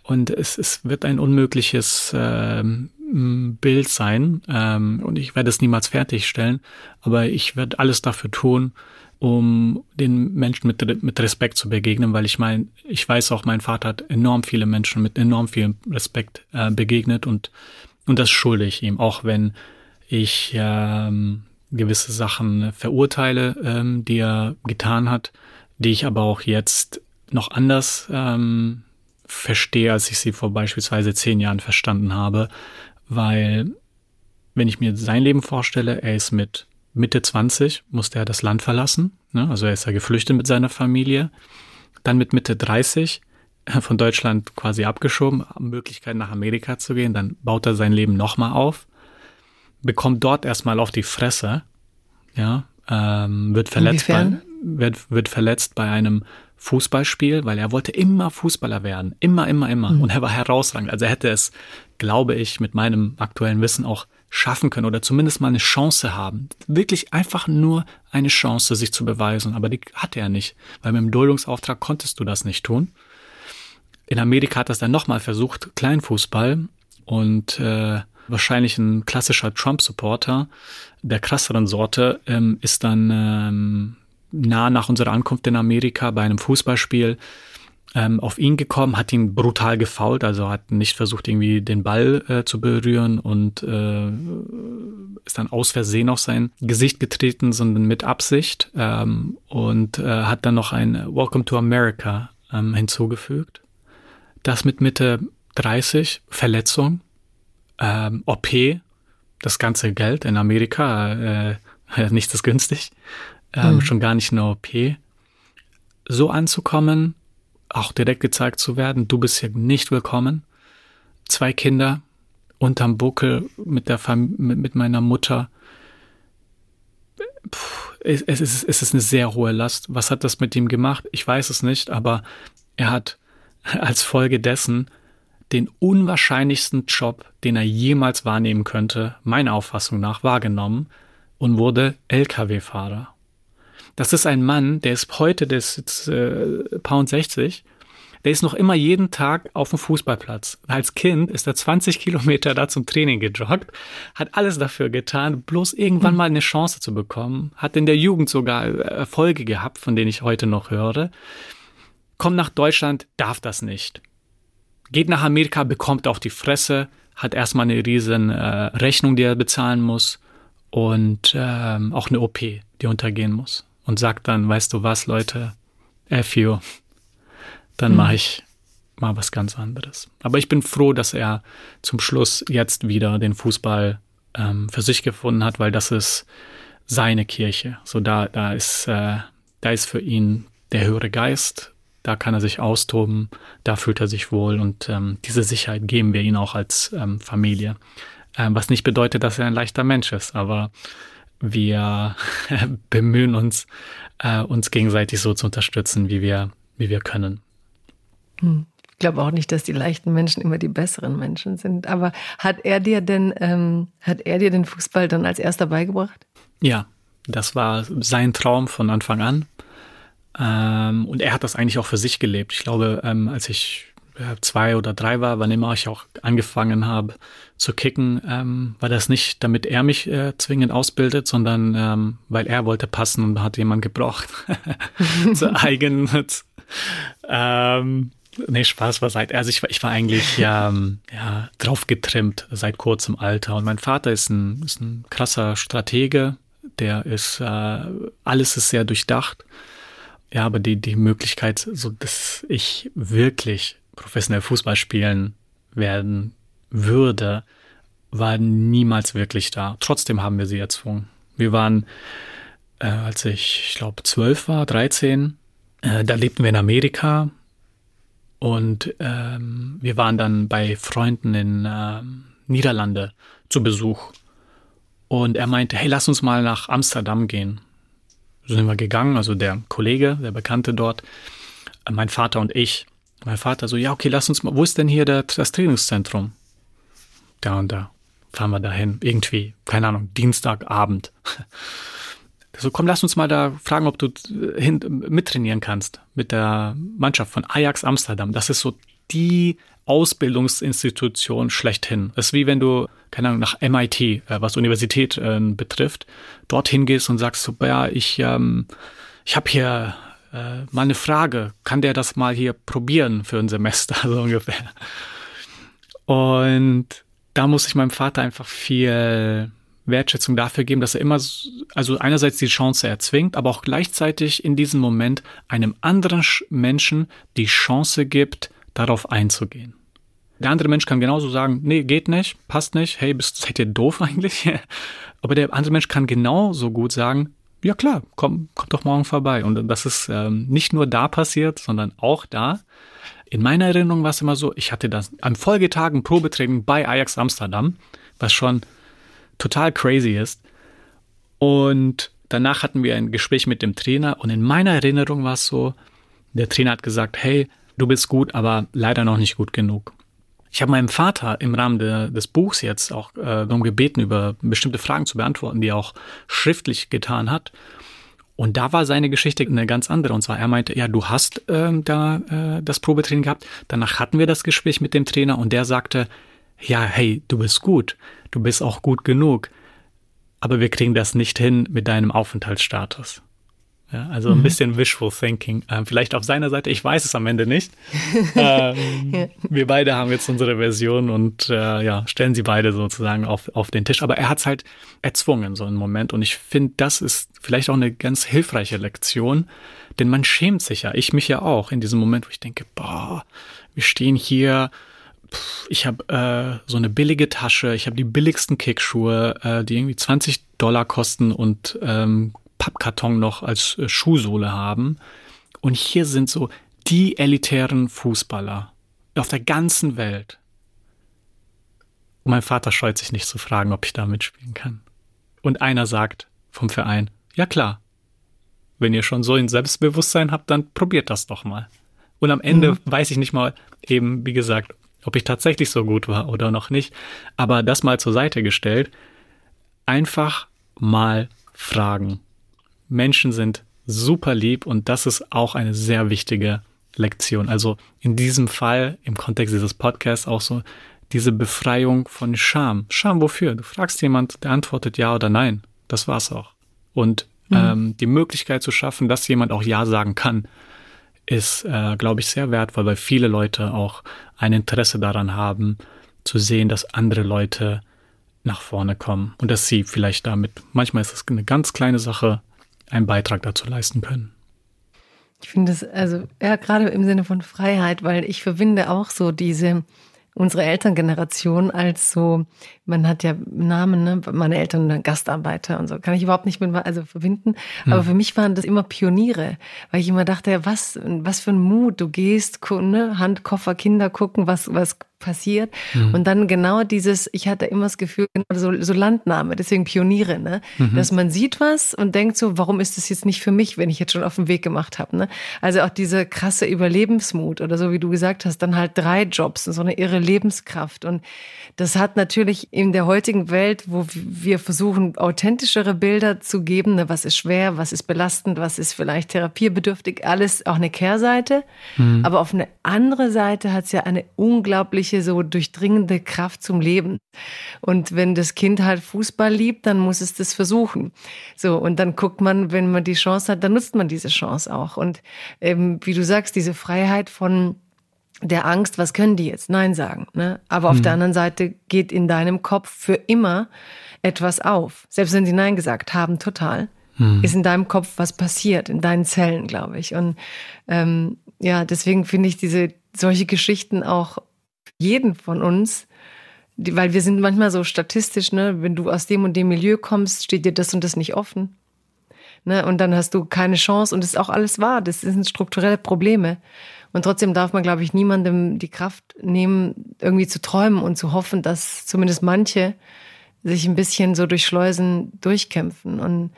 Und es, es wird ein unmögliches äh, Bild sein. Ähm, und ich werde es niemals fertigstellen. Aber ich werde alles dafür tun, um den Menschen mit, mit Respekt zu begegnen, weil ich meine, ich weiß auch, mein Vater hat enorm viele Menschen mit enorm viel Respekt äh, begegnet und, und das schulde ich ihm, auch wenn ich ähm, gewisse Sachen verurteile, ähm, die er getan hat, die ich aber auch jetzt noch anders ähm, verstehe, als ich sie vor beispielsweise zehn Jahren verstanden habe, weil wenn ich mir sein Leben vorstelle, er ist mit Mitte 20, musste er das Land verlassen, ne? also er ist ja geflüchtet mit seiner Familie, dann mit Mitte 30 äh, von Deutschland quasi abgeschoben, Möglichkeit nach Amerika zu gehen, dann baut er sein Leben nochmal auf, bekommt dort erstmal auf die Fresse, ja, ähm, wird verletzt bei, wird, wird verletzt bei einem Fußballspiel, weil er wollte immer Fußballer werden. Immer, immer, immer. Mhm. Und er war herausragend. Also er hätte es, glaube ich, mit meinem aktuellen Wissen auch schaffen können oder zumindest mal eine Chance haben. Wirklich einfach nur eine Chance, sich zu beweisen. Aber die hatte er nicht, weil mit dem Duldungsauftrag konntest du das nicht tun. In Amerika hat das dann nochmal versucht, Kleinfußball und äh, wahrscheinlich ein klassischer Trump-Supporter der krasseren Sorte ähm, ist dann ähm, nah nach unserer Ankunft in Amerika bei einem Fußballspiel ähm, auf ihn gekommen, hat ihn brutal gefault, also hat nicht versucht, irgendwie den Ball äh, zu berühren und äh, ist dann aus Versehen auf sein Gesicht getreten, sondern mit Absicht ähm, und äh, hat dann noch ein Welcome to America ähm, hinzugefügt. Das mit Mitte 30, Verletzung, ähm, OP, das ganze Geld in Amerika, äh, nichts ist günstig, ähm, mhm. schon gar nicht eine OP. So anzukommen, auch direkt gezeigt zu werden, du bist hier nicht willkommen. Zwei Kinder unterm Buckel mit der Fam mit, mit meiner Mutter. Puh, es, es, ist, es ist eine sehr hohe Last. Was hat das mit ihm gemacht? Ich weiß es nicht, aber er hat als Folge dessen den unwahrscheinlichsten Job, den er jemals wahrnehmen könnte, meiner Auffassung nach, wahrgenommen und wurde Lkw-Fahrer. Das ist ein Mann, der ist heute, der ist jetzt äh, Pound 60, der ist noch immer jeden Tag auf dem Fußballplatz. Als Kind ist er 20 Kilometer da zum Training gejoggt, hat alles dafür getan, bloß irgendwann hm. mal eine Chance zu bekommen, hat in der Jugend sogar Erfolge gehabt, von denen ich heute noch höre. Kommt nach Deutschland, darf das nicht geht nach Amerika, bekommt auf die Fresse, hat erstmal eine riesen äh, Rechnung, die er bezahlen muss und ähm, auch eine OP, die untergehen muss. Und sagt dann, weißt du was, Leute, F you, dann mhm. mache ich mal was ganz anderes. Aber ich bin froh, dass er zum Schluss jetzt wieder den Fußball ähm, für sich gefunden hat, weil das ist seine Kirche. So da, da ist, äh, da ist für ihn der höhere Geist da kann er sich austoben, da fühlt er sich wohl und ähm, diese Sicherheit geben wir ihm auch als ähm, Familie. Ähm, was nicht bedeutet, dass er ein leichter Mensch ist, aber wir bemühen uns, äh, uns gegenseitig so zu unterstützen, wie wir, wie wir können. Hm. Ich glaube auch nicht, dass die leichten Menschen immer die besseren Menschen sind. Aber hat er dir denn, ähm, hat er dir den Fußball dann als erster beigebracht? Ja, das war sein Traum von Anfang an. Ähm, und er hat das eigentlich auch für sich gelebt. Ich glaube, ähm, als ich zwei oder drei war, wann immer ich auch angefangen habe zu kicken, ähm, war das nicht, damit er mich äh, zwingend ausbildet, sondern ähm, weil er wollte passen und hat jemand gebraucht. Zu Eigennutz. ähm, nee, Spaß war seit, also ich war, ich war eigentlich ja, ähm, ja drauf getrimmt seit kurzem Alter. Und mein Vater ist ein, ist ein krasser Stratege, der ist, äh, alles ist sehr durchdacht. Ja, aber die, die Möglichkeit, so dass ich wirklich professionell Fußball spielen werden würde, war niemals wirklich da. Trotzdem haben wir sie erzwungen. Wir waren, äh, als ich, ich glaube, zwölf war, 13, äh, da lebten wir in Amerika und ähm, wir waren dann bei Freunden in äh, Niederlande zu Besuch. Und er meinte, hey, lass uns mal nach Amsterdam gehen sind wir gegangen, also der Kollege, der Bekannte dort, mein Vater und ich. Mein Vater so, ja, okay, lass uns mal, wo ist denn hier der, das Trainingszentrum? Da und da. Fahren wir dahin. Irgendwie, keine Ahnung, Dienstagabend. So, komm, lass uns mal da fragen, ob du äh, hin, mittrainieren kannst mit der Mannschaft von Ajax Amsterdam. Das ist so die Ausbildungsinstitution schlechthin. Das ist wie wenn du, keine Ahnung, nach MIT, was Universität äh, betrifft, dorthin gehst und sagst so, ja, ich, ähm, ich habe hier äh, mal eine Frage, kann der das mal hier probieren für ein Semester, so ungefähr. Und da muss ich meinem Vater einfach viel Wertschätzung dafür geben, dass er immer, also einerseits die Chance erzwingt, aber auch gleichzeitig in diesem Moment einem anderen Menschen die Chance gibt, darauf einzugehen. Der andere Mensch kann genauso sagen, nee, geht nicht, passt nicht, hey, bist, seid ihr doof eigentlich? Aber der andere Mensch kann genauso gut sagen, ja klar, komm, komm doch morgen vorbei. Und das ist ähm, nicht nur da passiert, sondern auch da. In meiner Erinnerung war es immer so, ich hatte das am Folgetag ein Probetraining bei Ajax Amsterdam, was schon total crazy ist. Und danach hatten wir ein Gespräch mit dem Trainer und in meiner Erinnerung war es so, der Trainer hat gesagt, hey, du bist gut, aber leider noch nicht gut genug. Ich habe meinem Vater im Rahmen de, des Buchs jetzt auch äh, darum gebeten, über bestimmte Fragen zu beantworten, die er auch schriftlich getan hat. Und da war seine Geschichte eine ganz andere. Und zwar, er meinte, ja, du hast ähm, da äh, das Probetraining gehabt. Danach hatten wir das Gespräch mit dem Trainer und der sagte, ja, hey, du bist gut, du bist auch gut genug, aber wir kriegen das nicht hin mit deinem Aufenthaltsstatus. Ja, also ein mhm. bisschen wishful thinking. Ähm, vielleicht auf seiner Seite, ich weiß es am Ende nicht. ähm, ja. Wir beide haben jetzt unsere Version und äh, ja, stellen sie beide sozusagen auf, auf den Tisch. Aber er hat es halt erzwungen, so einen Moment. Und ich finde, das ist vielleicht auch eine ganz hilfreiche Lektion, denn man schämt sich ja, ich mich ja auch, in diesem Moment, wo ich denke, boah, wir stehen hier, ich habe äh, so eine billige Tasche, ich habe die billigsten Kickschuhe, äh, die irgendwie 20 Dollar kosten und ähm, Pappkarton noch als äh, Schuhsohle haben. Und hier sind so die elitären Fußballer auf der ganzen Welt. Und mein Vater scheut sich nicht zu fragen, ob ich da mitspielen kann. Und einer sagt vom Verein, ja klar, wenn ihr schon so ein Selbstbewusstsein habt, dann probiert das doch mal. Und am Ende mhm. weiß ich nicht mal eben, wie gesagt, ob ich tatsächlich so gut war oder noch nicht. Aber das mal zur Seite gestellt, einfach mal fragen. Menschen sind super lieb und das ist auch eine sehr wichtige Lektion. Also in diesem Fall, im Kontext dieses Podcasts, auch so diese Befreiung von Scham. Scham wofür? Du fragst jemand, der antwortet ja oder nein. Das war's auch. Und mhm. ähm, die Möglichkeit zu schaffen, dass jemand auch Ja sagen kann, ist, äh, glaube ich, sehr wertvoll, weil viele Leute auch ein Interesse daran haben, zu sehen, dass andere Leute nach vorne kommen und dass sie vielleicht damit, manchmal ist es eine ganz kleine Sache, einen Beitrag dazu leisten können. Ich finde es, also ja, gerade im Sinne von Freiheit, weil ich verbinde auch so diese, unsere Elterngeneration als so, man hat ja Namen, ne? meine Eltern Gastarbeiter und so, kann ich überhaupt nicht mit, also verbinden. Hm. Aber für mich waren das immer Pioniere, weil ich immer dachte, was, was für ein Mut, du gehst, ne? Handkoffer, Kinder gucken, was, was passiert. Mhm. Und dann genau dieses, ich hatte immer das Gefühl, genau so, so Landnahme, deswegen Pioniere, ne? Mhm. dass man sieht was und denkt so, warum ist das jetzt nicht für mich, wenn ich jetzt schon auf den Weg gemacht habe. Ne? Also auch diese krasse Überlebensmut oder so wie du gesagt hast, dann halt drei Jobs und so eine irre Lebenskraft. Und das hat natürlich in der heutigen Welt, wo wir versuchen, authentischere Bilder zu geben, ne? was ist schwer, was ist belastend, was ist vielleicht therapiebedürftig, alles auch eine Kehrseite. Mhm. Aber auf eine andere Seite hat es ja eine unglaubliche unglaubliche, so durchdringende Kraft zum Leben. Und wenn das Kind halt Fußball liebt, dann muss es das versuchen. So, und dann guckt man, wenn man die Chance hat, dann nutzt man diese Chance auch. Und ähm, wie du sagst, diese Freiheit von der Angst, was können die jetzt? Nein sagen. Ne? Aber auf mhm. der anderen Seite geht in deinem Kopf für immer etwas auf. Selbst wenn sie Nein gesagt haben, total. Mhm. Ist in deinem Kopf was passiert, in deinen Zellen, glaube ich. Und ähm, ja, deswegen finde ich diese solche Geschichten auch jeden von uns, weil wir sind manchmal so statistisch, ne, wenn du aus dem und dem Milieu kommst, steht dir das und das nicht offen. Ne, und dann hast du keine Chance und das ist auch alles wahr. Das sind strukturelle Probleme. Und trotzdem darf man, glaube ich, niemandem die Kraft nehmen, irgendwie zu träumen und zu hoffen, dass zumindest manche sich ein bisschen so durch Schleusen durchkämpfen. Und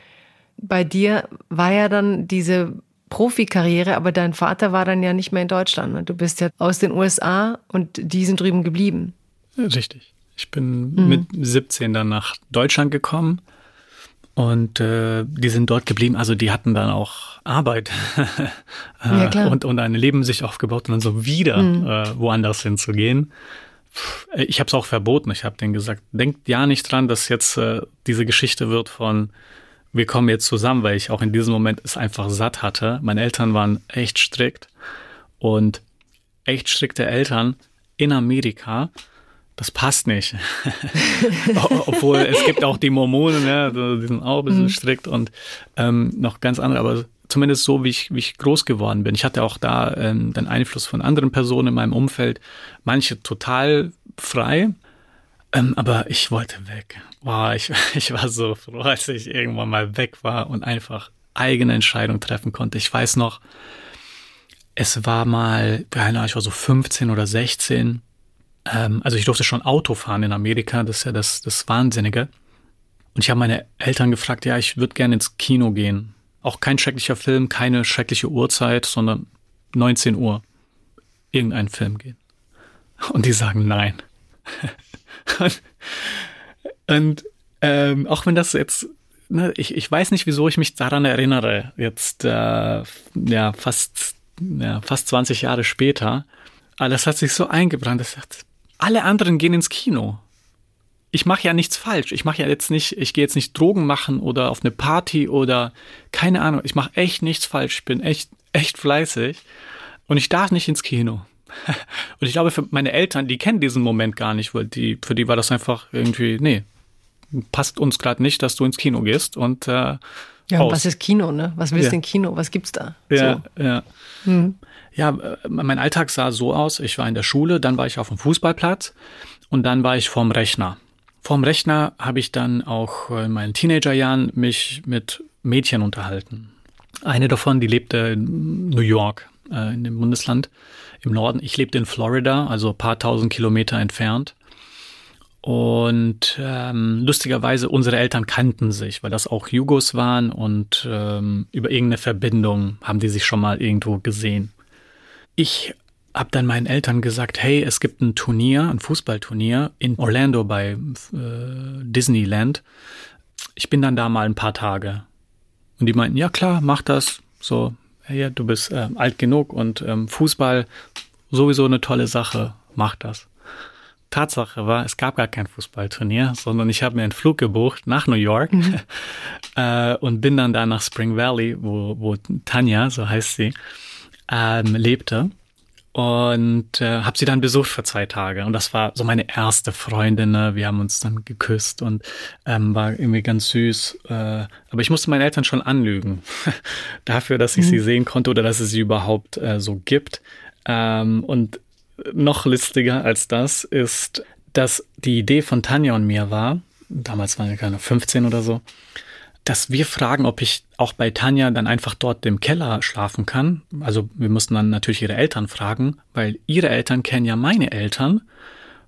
bei dir war ja dann diese Profikarriere, aber dein Vater war dann ja nicht mehr in Deutschland. Ne? Du bist ja aus den USA und die sind drüben geblieben. Richtig. Ich bin mhm. mit 17 dann nach Deutschland gekommen und äh, die sind dort geblieben. Also die hatten dann auch Arbeit ja, klar. und, und ein Leben sich aufgebaut und dann so wieder mhm. äh, woanders hinzugehen. Ich habe es auch verboten. Ich habe denen gesagt, denkt ja nicht dran, dass jetzt äh, diese Geschichte wird von wir kommen jetzt zusammen, weil ich auch in diesem Moment es einfach satt hatte. Meine Eltern waren echt strikt und echt strikte Eltern in Amerika, das passt nicht. Obwohl es gibt auch die Mormonen, ja, die sind auch ein bisschen mhm. strikt und ähm, noch ganz andere, aber zumindest so, wie ich, wie ich groß geworden bin. Ich hatte auch da ähm, den Einfluss von anderen Personen in meinem Umfeld, manche total frei, ähm, aber ich wollte weg. Boah, ich, ich war so froh, als ich irgendwann mal weg war und einfach eigene Entscheidungen treffen konnte. Ich weiß noch, es war mal, keine ich war so 15 oder 16. Ähm, also ich durfte schon Auto fahren in Amerika, das ist ja das, das Wahnsinnige. Und ich habe meine Eltern gefragt, ja, ich würde gerne ins Kino gehen. Auch kein schrecklicher Film, keine schreckliche Uhrzeit, sondern 19 Uhr irgendeinen Film gehen. Und die sagen nein. und ähm, auch wenn das jetzt, ne, ich, ich weiß nicht, wieso ich mich daran erinnere, jetzt äh, ja fast, ja, fast 20 Jahre später. Aber das hat sich so eingebrannt. Das sagt, alle anderen gehen ins Kino. Ich mache ja nichts falsch. Ich mache ja jetzt nicht, ich gehe jetzt nicht Drogen machen oder auf eine Party oder keine Ahnung. Ich mache echt nichts falsch. Ich bin echt, echt fleißig. Und ich darf nicht ins Kino. Und ich glaube, für meine Eltern, die kennen diesen Moment gar nicht, weil die, für die war das einfach irgendwie, nee, passt uns gerade nicht, dass du ins Kino gehst und äh, ja, aus. was ist Kino, ne? Was willst du ja. in Kino? Was gibt's da? Ja, so. ja. Mhm. Ja, äh, mein Alltag sah so aus. Ich war in der Schule, dann war ich auf dem Fußballplatz und dann war ich vorm Rechner. Vorm Rechner habe ich dann auch in meinen Teenagerjahren mich mit Mädchen unterhalten. Eine davon, die lebte in New York, äh, in dem Bundesland im Norden. Ich lebte in Florida, also ein paar tausend Kilometer entfernt. Und ähm, lustigerweise, unsere Eltern kannten sich, weil das auch Jugos waren und ähm, über irgendeine Verbindung haben die sich schon mal irgendwo gesehen. Ich habe dann meinen Eltern gesagt, hey, es gibt ein Turnier, ein Fußballturnier in Orlando bei äh, Disneyland. Ich bin dann da mal ein paar Tage. Und die meinten, ja klar, mach das. So, ja, du bist äh, alt genug und ähm, Fußball sowieso eine tolle Sache, mach das. Tatsache war, es gab gar kein Fußballturnier, sondern ich habe mir einen Flug gebucht nach New York mhm. äh, und bin dann da nach Spring Valley, wo, wo Tanja, so heißt sie, ähm, lebte und äh, habe sie dann besucht für zwei Tage und das war so meine erste Freundin. Ne? Wir haben uns dann geküsst und ähm, war irgendwie ganz süß. Äh, aber ich musste meinen Eltern schon anlügen dafür, dass ich mhm. sie sehen konnte oder dass es sie überhaupt äh, so gibt. Ähm, und noch listiger als das ist, dass die Idee von Tanja und mir war, damals waren wir keine 15 oder so, dass wir fragen, ob ich auch bei Tanja dann einfach dort im Keller schlafen kann. Also wir mussten dann natürlich ihre Eltern fragen, weil ihre Eltern kennen ja meine Eltern.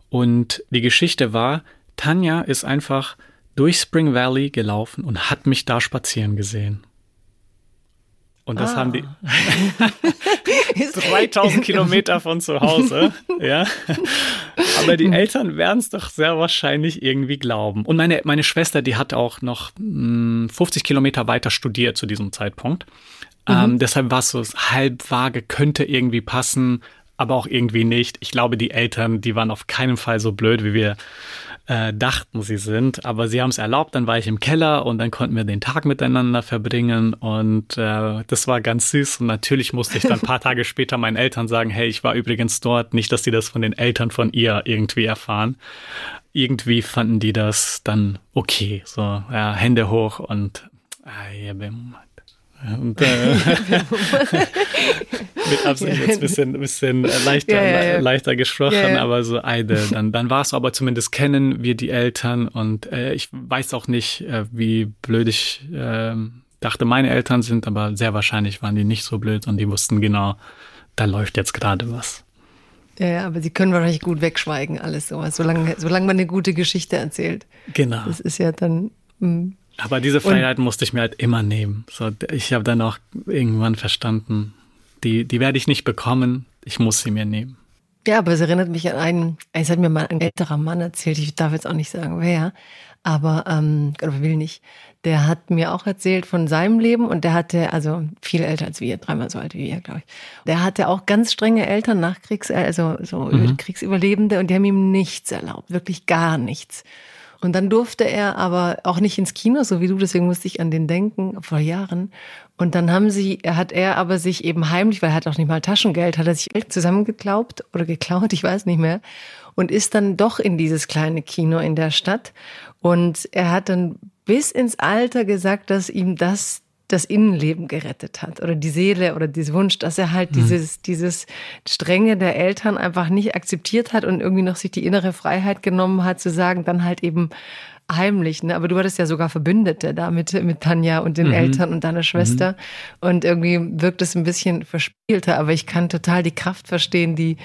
Und die Geschichte war, Tanja ist einfach durch Spring Valley gelaufen und hat mich da spazieren gesehen. Und das ah. haben die 3000 Kilometer von zu Hause. ja. Aber die Eltern werden es doch sehr wahrscheinlich irgendwie glauben. Und meine, meine Schwester, die hat auch noch mh, hm, 50 Kilometer weiter studiert zu diesem Zeitpunkt. Mhm. Ähm, deshalb war es so halb vage, könnte irgendwie passen, aber auch irgendwie nicht. Ich glaube, die Eltern, die waren auf keinen Fall so blöd, wie wir äh, dachten, sie sind. Aber sie haben es erlaubt, dann war ich im Keller und dann konnten wir den Tag miteinander verbringen und äh, das war ganz süß. Und natürlich musste ich dann ein paar Tage später meinen Eltern sagen, hey, ich war übrigens dort. Nicht, dass die das von den Eltern von ihr irgendwie erfahren. Irgendwie fanden die das dann okay. So, ja, Hände hoch und ah, und, äh, mit Absicht jetzt ein bisschen, bisschen leichter, ja, ja, ja. leichter gesprochen, aber so eine. Dann, dann war es aber zumindest kennen wir die Eltern und äh, ich weiß auch nicht, äh, wie blöd ich äh, dachte, meine Eltern sind, aber sehr wahrscheinlich waren die nicht so blöd und die wussten genau, da läuft jetzt gerade was. Ja, ja, aber sie können wahrscheinlich gut wegschweigen, alles sowas, solange, solange man eine gute Geschichte erzählt. Genau. Das ist ja dann. Mh. Aber diese Freiheit und, musste ich mir halt immer nehmen. So, ich habe dann auch irgendwann verstanden, die, die werde ich nicht bekommen, ich muss sie mir nehmen. Ja, aber es erinnert mich an einen, es hat mir mal ein älterer Mann erzählt, ich darf jetzt auch nicht sagen, wer, aber, ähm, will nicht, der hat mir auch erzählt von seinem Leben und der hatte, also viel älter als wir, dreimal so alt wie wir, glaube ich. Der hatte auch ganz strenge Eltern, Nachkriegs, also so mhm. Kriegsüberlebende und die haben ihm nichts erlaubt, wirklich gar nichts. Und dann durfte er aber auch nicht ins Kino, so wie du, deswegen musste ich an den denken, vor Jahren. Und dann haben sie, hat er aber sich eben heimlich, weil er hat auch nicht mal Taschengeld, hat er sich zusammengeklaubt oder geklaut, ich weiß nicht mehr, und ist dann doch in dieses kleine Kino in der Stadt. Und er hat dann bis ins Alter gesagt, dass ihm das das Innenleben gerettet hat oder die Seele oder diesen Wunsch, dass er halt mhm. dieses, dieses Strenge der Eltern einfach nicht akzeptiert hat und irgendwie noch sich die innere Freiheit genommen hat, zu sagen, dann halt eben heimlich, ne? Aber du hattest ja sogar Verbündete da mit, mit Tanja und den mhm. Eltern und deiner Schwester. Mhm. Und irgendwie wirkt es ein bisschen verspielter, aber ich kann total die Kraft verstehen, die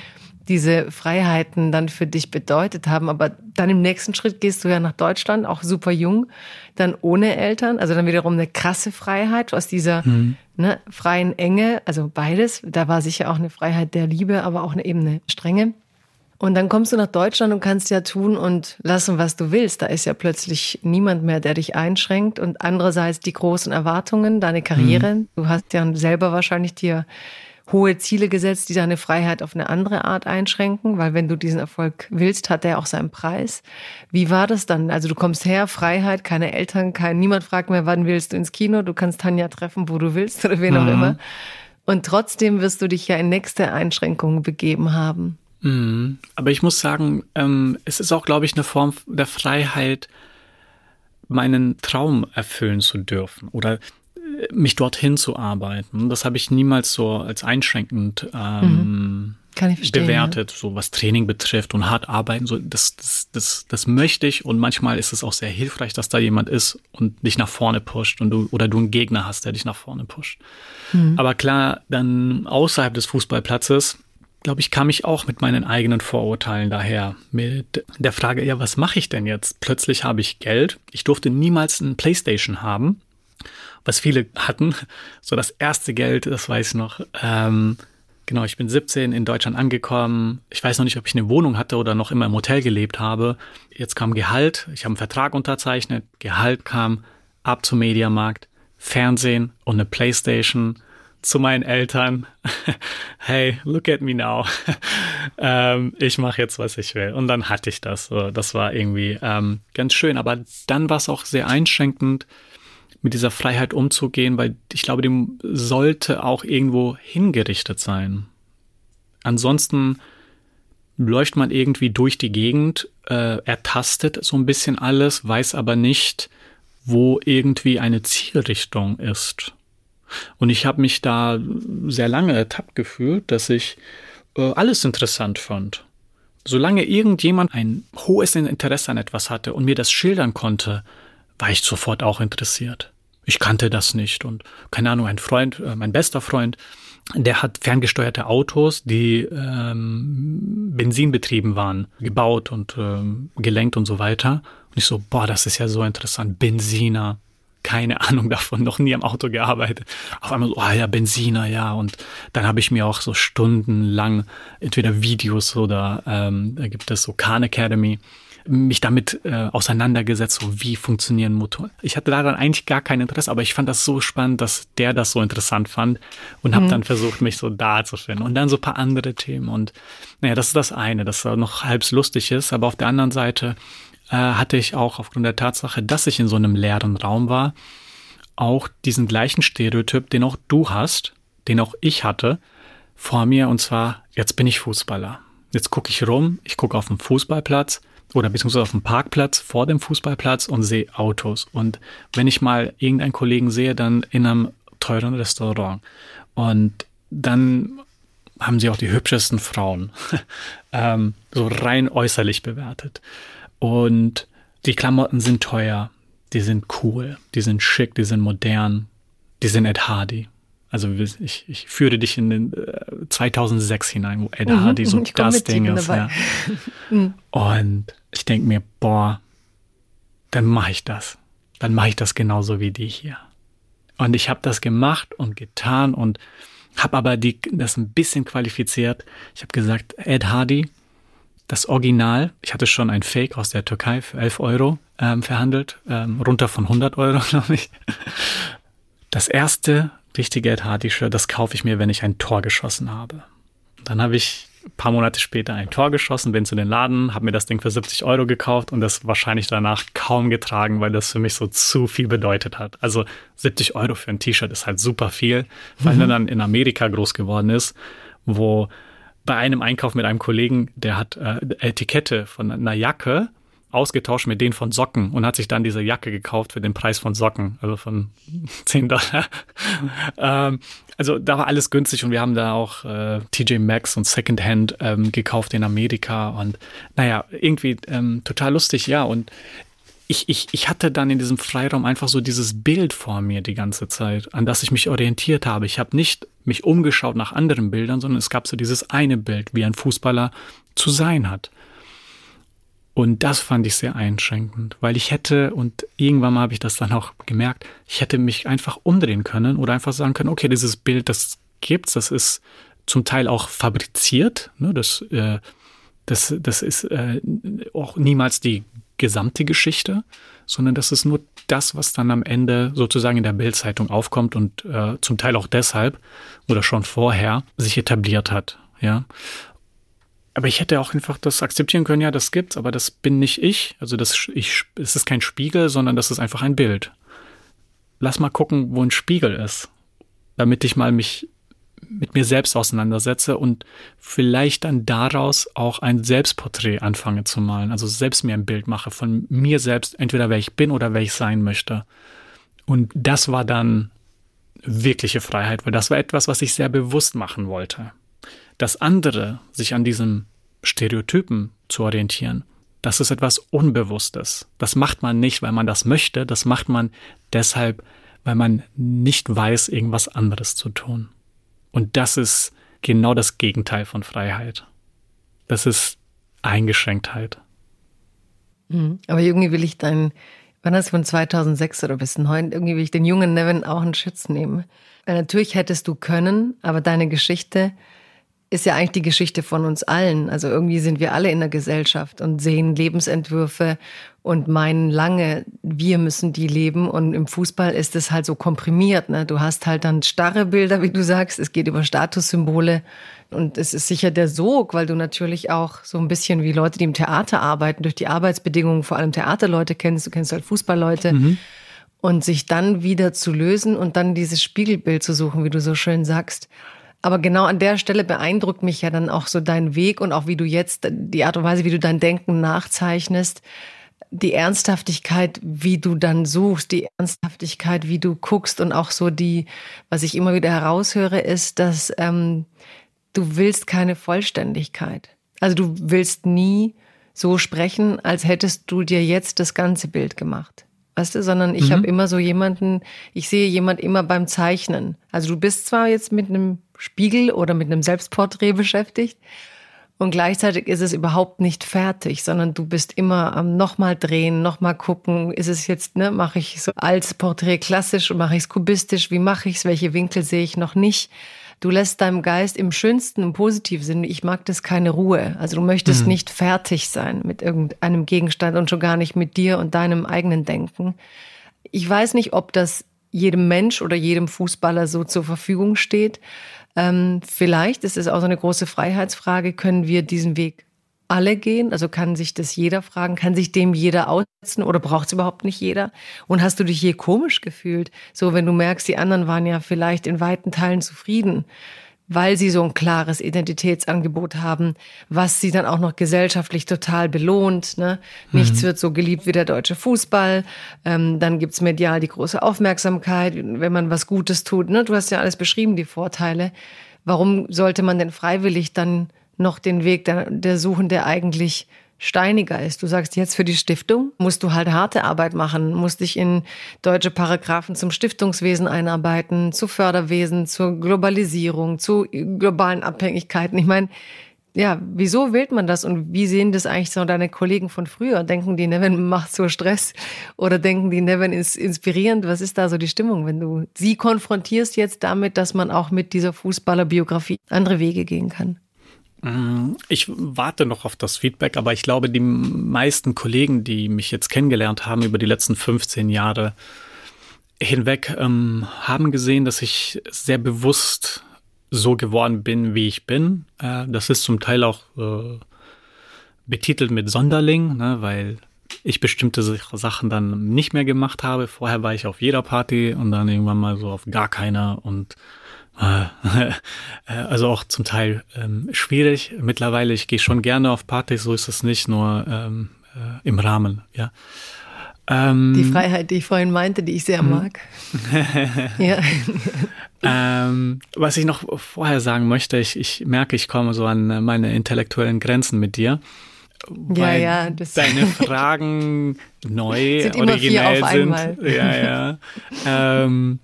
diese Freiheiten dann für dich bedeutet haben. Aber dann im nächsten Schritt gehst du ja nach Deutschland, auch super jung, dann ohne Eltern, also dann wiederum eine krasse Freiheit aus dieser mhm. ne, freien Enge, also beides. Da war sicher auch eine Freiheit der Liebe, aber auch eine, eben eine Strenge. Und dann kommst du nach Deutschland und kannst ja tun und lassen, was du willst. Da ist ja plötzlich niemand mehr, der dich einschränkt. Und andererseits die großen Erwartungen, deine Karriere. Mhm. Du hast ja selber wahrscheinlich dir hohe Ziele gesetzt, die deine Freiheit auf eine andere Art einschränken, weil wenn du diesen Erfolg willst, hat der auch seinen Preis. Wie war das dann? Also du kommst her, Freiheit, keine Eltern, kein, niemand fragt mehr, wann willst du ins Kino, du kannst Tanja treffen, wo du willst oder wen mhm. auch immer. Und trotzdem wirst du dich ja in nächste Einschränkungen begeben haben. Mhm. Aber ich muss sagen, ähm, es ist auch, glaube ich, eine Form der Freiheit, meinen Traum erfüllen zu dürfen oder mich dorthin zu arbeiten. Das habe ich niemals so als einschränkend ähm, mhm. bewertet, ja. so was Training betrifft und hart arbeiten. So, das, das, das, das möchte ich und manchmal ist es auch sehr hilfreich, dass da jemand ist und dich nach vorne pusht und du oder du einen Gegner hast, der dich nach vorne pusht. Mhm. Aber klar, dann außerhalb des Fußballplatzes glaube ich, kam ich auch mit meinen eigenen Vorurteilen daher. Mit der Frage, ja, was mache ich denn jetzt? Plötzlich habe ich Geld. Ich durfte niemals ein Playstation haben, was viele hatten. So das erste Geld, das weiß ich noch. Ähm, genau, ich bin 17 in Deutschland angekommen. Ich weiß noch nicht, ob ich eine Wohnung hatte oder noch immer im Hotel gelebt habe. Jetzt kam Gehalt. Ich habe einen Vertrag unterzeichnet. Gehalt kam ab zum Mediamarkt, Fernsehen und eine Playstation zu meinen Eltern, hey, look at me now. ähm, ich mache jetzt, was ich will. Und dann hatte ich das. So, das war irgendwie ähm, ganz schön. Aber dann war es auch sehr einschränkend, mit dieser Freiheit umzugehen, weil ich glaube, dem sollte auch irgendwo hingerichtet sein. Ansonsten läuft man irgendwie durch die Gegend, äh, ertastet so ein bisschen alles, weiß aber nicht, wo irgendwie eine Zielrichtung ist. Und ich habe mich da sehr lange ertappt gefühlt, dass ich äh, alles interessant fand. Solange irgendjemand ein hohes Interesse an etwas hatte und mir das schildern konnte, war ich sofort auch interessiert. Ich kannte das nicht und keine Ahnung, ein Freund, äh, mein bester Freund, der hat ferngesteuerte Autos, die ähm, benzinbetrieben waren, gebaut und ähm, gelenkt und so weiter. Und ich so, boah, das ist ja so interessant, Benziner keine Ahnung davon, noch nie am Auto gearbeitet. Auf einmal so, ah oh ja, Benziner, ja. Und dann habe ich mir auch so stundenlang entweder Videos oder ähm, da gibt es so Khan Academy, mich damit äh, auseinandergesetzt, so wie funktionieren Motoren. Ich hatte da dann eigentlich gar kein Interesse, aber ich fand das so spannend, dass der das so interessant fand und mhm. habe dann versucht, mich so da zu finden. Und dann so paar andere Themen. Und naja, das ist das eine, das noch halb lustig ist, aber auf der anderen Seite äh, hatte ich auch aufgrund der Tatsache, dass ich in so einem leeren Raum war, auch diesen gleichen Stereotyp, den auch du hast, den auch ich hatte, vor mir. Und zwar, jetzt bin ich Fußballer. Jetzt gucke ich rum, ich gucke auf den Fußballplatz oder beziehungsweise auf dem Parkplatz vor dem Fußballplatz und sehe Autos. Und wenn ich mal irgendeinen Kollegen sehe, dann in einem teuren Restaurant. Und dann haben sie auch die hübschesten Frauen, ähm, so rein äußerlich bewertet. Und die Klamotten sind teuer, die sind cool, die sind schick, die sind modern, die sind Ed Hardy. Also ich, ich führe dich in den äh, 2006 hinein, wo Ed mhm, Hardy so das Ding ist. Ja. Mhm. Und ich denke mir, boah, dann mache ich das. Dann mache ich das genauso wie die hier. Und ich habe das gemacht und getan und habe aber die, das ein bisschen qualifiziert. Ich habe gesagt, Ed Hardy, das Original, ich hatte schon ein Fake aus der Türkei für 11 Euro ähm, verhandelt, ähm, runter von 100 Euro, glaube ich. Das erste richtige Ed Hardy-Shirt, das kaufe ich mir, wenn ich ein Tor geschossen habe. Dann habe ich ein paar Monate später ein Tor geschossen, bin zu den Laden, habe mir das Ding für 70 Euro gekauft und das wahrscheinlich danach kaum getragen, weil das für mich so zu viel bedeutet hat. Also 70 Euro für ein T-Shirt ist halt super viel, weil mhm. er dann in Amerika groß geworden ist, wo bei einem Einkauf mit einem Kollegen, der hat äh, Etikette von einer Jacke ausgetauscht mit denen von Socken und hat sich dann diese Jacke gekauft für den Preis von Socken, also von 10 Dollar. ähm, also da war alles günstig und wir haben da auch äh, TJ Maxx und Secondhand ähm, gekauft in Amerika und naja, irgendwie ähm, total lustig, ja. Und ich, ich, ich hatte dann in diesem Freiraum einfach so dieses Bild vor mir die ganze Zeit, an das ich mich orientiert habe. Ich habe nicht mich umgeschaut nach anderen Bildern, sondern es gab so dieses eine Bild, wie ein Fußballer zu sein hat. Und das fand ich sehr einschränkend, weil ich hätte, und irgendwann mal habe ich das dann auch gemerkt, ich hätte mich einfach umdrehen können oder einfach sagen können, okay, dieses Bild, das gibt's, das ist zum Teil auch fabriziert, ne, das äh, Das, das ist äh, auch niemals die gesamte Geschichte, sondern das ist nur das, was dann am Ende sozusagen in der Bildzeitung aufkommt und äh, zum Teil auch deshalb oder schon vorher sich etabliert hat. Ja. Aber ich hätte auch einfach das akzeptieren können, ja, das gibt's, aber das bin nicht ich. Also das ich, es ist kein Spiegel, sondern das ist einfach ein Bild. Lass mal gucken, wo ein Spiegel ist, damit ich mal mich mit mir selbst auseinandersetze und vielleicht dann daraus auch ein Selbstporträt anfange zu malen. Also selbst mir ein Bild mache von mir selbst, entweder wer ich bin oder wer ich sein möchte. Und das war dann wirkliche Freiheit, weil das war etwas, was ich sehr bewusst machen wollte. Das andere, sich an diesem Stereotypen zu orientieren, das ist etwas Unbewusstes. Das macht man nicht, weil man das möchte, das macht man deshalb, weil man nicht weiß, irgendwas anderes zu tun. Und das ist genau das Gegenteil von Freiheit. Das ist Eingeschränktheit. Mhm. Aber irgendwie will ich deinen, wann das von 2006 oder bis heute, irgendwie will ich den jungen Nevin auch einen Schutz nehmen. Weil natürlich hättest du können, aber deine Geschichte ist ja eigentlich die Geschichte von uns allen. Also irgendwie sind wir alle in der Gesellschaft und sehen Lebensentwürfe und meinen lange, wir müssen die leben. Und im Fußball ist es halt so komprimiert. Ne? Du hast halt dann starre Bilder, wie du sagst. Es geht über Statussymbole. Und es ist sicher der Sog, weil du natürlich auch so ein bisschen wie Leute, die im Theater arbeiten, durch die Arbeitsbedingungen vor allem Theaterleute kennst. Du kennst halt Fußballleute. Mhm. Und sich dann wieder zu lösen und dann dieses Spiegelbild zu suchen, wie du so schön sagst. Aber genau an der Stelle beeindruckt mich ja dann auch so dein Weg und auch wie du jetzt, die Art und Weise, wie du dein Denken nachzeichnest, die Ernsthaftigkeit, wie du dann suchst, die Ernsthaftigkeit, wie du guckst und auch so die, was ich immer wieder heraushöre, ist, dass ähm, du willst keine Vollständigkeit. Also du willst nie so sprechen, als hättest du dir jetzt das ganze Bild gemacht weißt du, sondern ich mhm. habe immer so jemanden, ich sehe jemand immer beim Zeichnen. Also du bist zwar jetzt mit einem Spiegel oder mit einem Selbstporträt beschäftigt und gleichzeitig ist es überhaupt nicht fertig, sondern du bist immer am nochmal drehen, nochmal gucken, ist es jetzt, ne, mache ich so als Porträt klassisch und mache ich es kubistisch, wie mache ich es, welche Winkel sehe ich noch nicht. Du lässt deinem Geist im schönsten, im positiven Sinne, ich mag das keine Ruhe. Also du möchtest mhm. nicht fertig sein mit irgendeinem Gegenstand und schon gar nicht mit dir und deinem eigenen Denken. Ich weiß nicht, ob das jedem Mensch oder jedem Fußballer so zur Verfügung steht. Ähm, vielleicht ist es auch so eine große Freiheitsfrage, können wir diesen Weg alle gehen? Also kann sich das jeder fragen? Kann sich dem jeder aussetzen oder braucht es überhaupt nicht jeder? Und hast du dich hier komisch gefühlt? So, wenn du merkst, die anderen waren ja vielleicht in weiten Teilen zufrieden, weil sie so ein klares Identitätsangebot haben, was sie dann auch noch gesellschaftlich total belohnt. Ne? Nichts mhm. wird so geliebt wie der deutsche Fußball. Ähm, dann gibt's medial die große Aufmerksamkeit, wenn man was Gutes tut. Ne? Du hast ja alles beschrieben, die Vorteile. Warum sollte man denn freiwillig dann noch den Weg der, der suchen, der eigentlich steiniger ist. Du sagst jetzt für die Stiftung musst du halt harte Arbeit machen, musst dich in deutsche Paragraphen zum Stiftungswesen einarbeiten, zu Förderwesen, zur Globalisierung, zu globalen Abhängigkeiten. Ich meine, ja, wieso wählt man das und wie sehen das eigentlich so deine Kollegen von früher? Denken die, Nevin macht so Stress oder denken die, Nevin ist inspirierend? Was ist da so die Stimmung, wenn du sie konfrontierst jetzt damit, dass man auch mit dieser Fußballerbiografie andere Wege gehen kann? Mm, ich warte noch auf das Feedback, aber ich glaube, die meisten Kollegen, die mich jetzt kennengelernt haben über die letzten 15 Jahre hinweg, ähm, haben gesehen, dass ich sehr bewusst so geworden bin, wie ich bin. Äh, das ist zum Teil auch äh, betitelt mit Sonderling, ne, weil ich bestimmte Sachen dann nicht mehr gemacht habe. Vorher war ich auf jeder Party und dann irgendwann mal so auf gar keiner und also auch zum Teil ähm, schwierig. Mittlerweile, ich gehe schon gerne auf Partys, so ist es nicht, nur ähm, äh, im Rahmen, ja. Ähm, die Freiheit, die ich vorhin meinte, die ich sehr hm. mag. ja. ähm, was ich noch vorher sagen möchte, ich, ich merke, ich komme so an meine intellektuellen Grenzen mit dir. Weil ja, ja, deine Fragen neu, sind originell sind. Einmal. Ja, ja. ähm,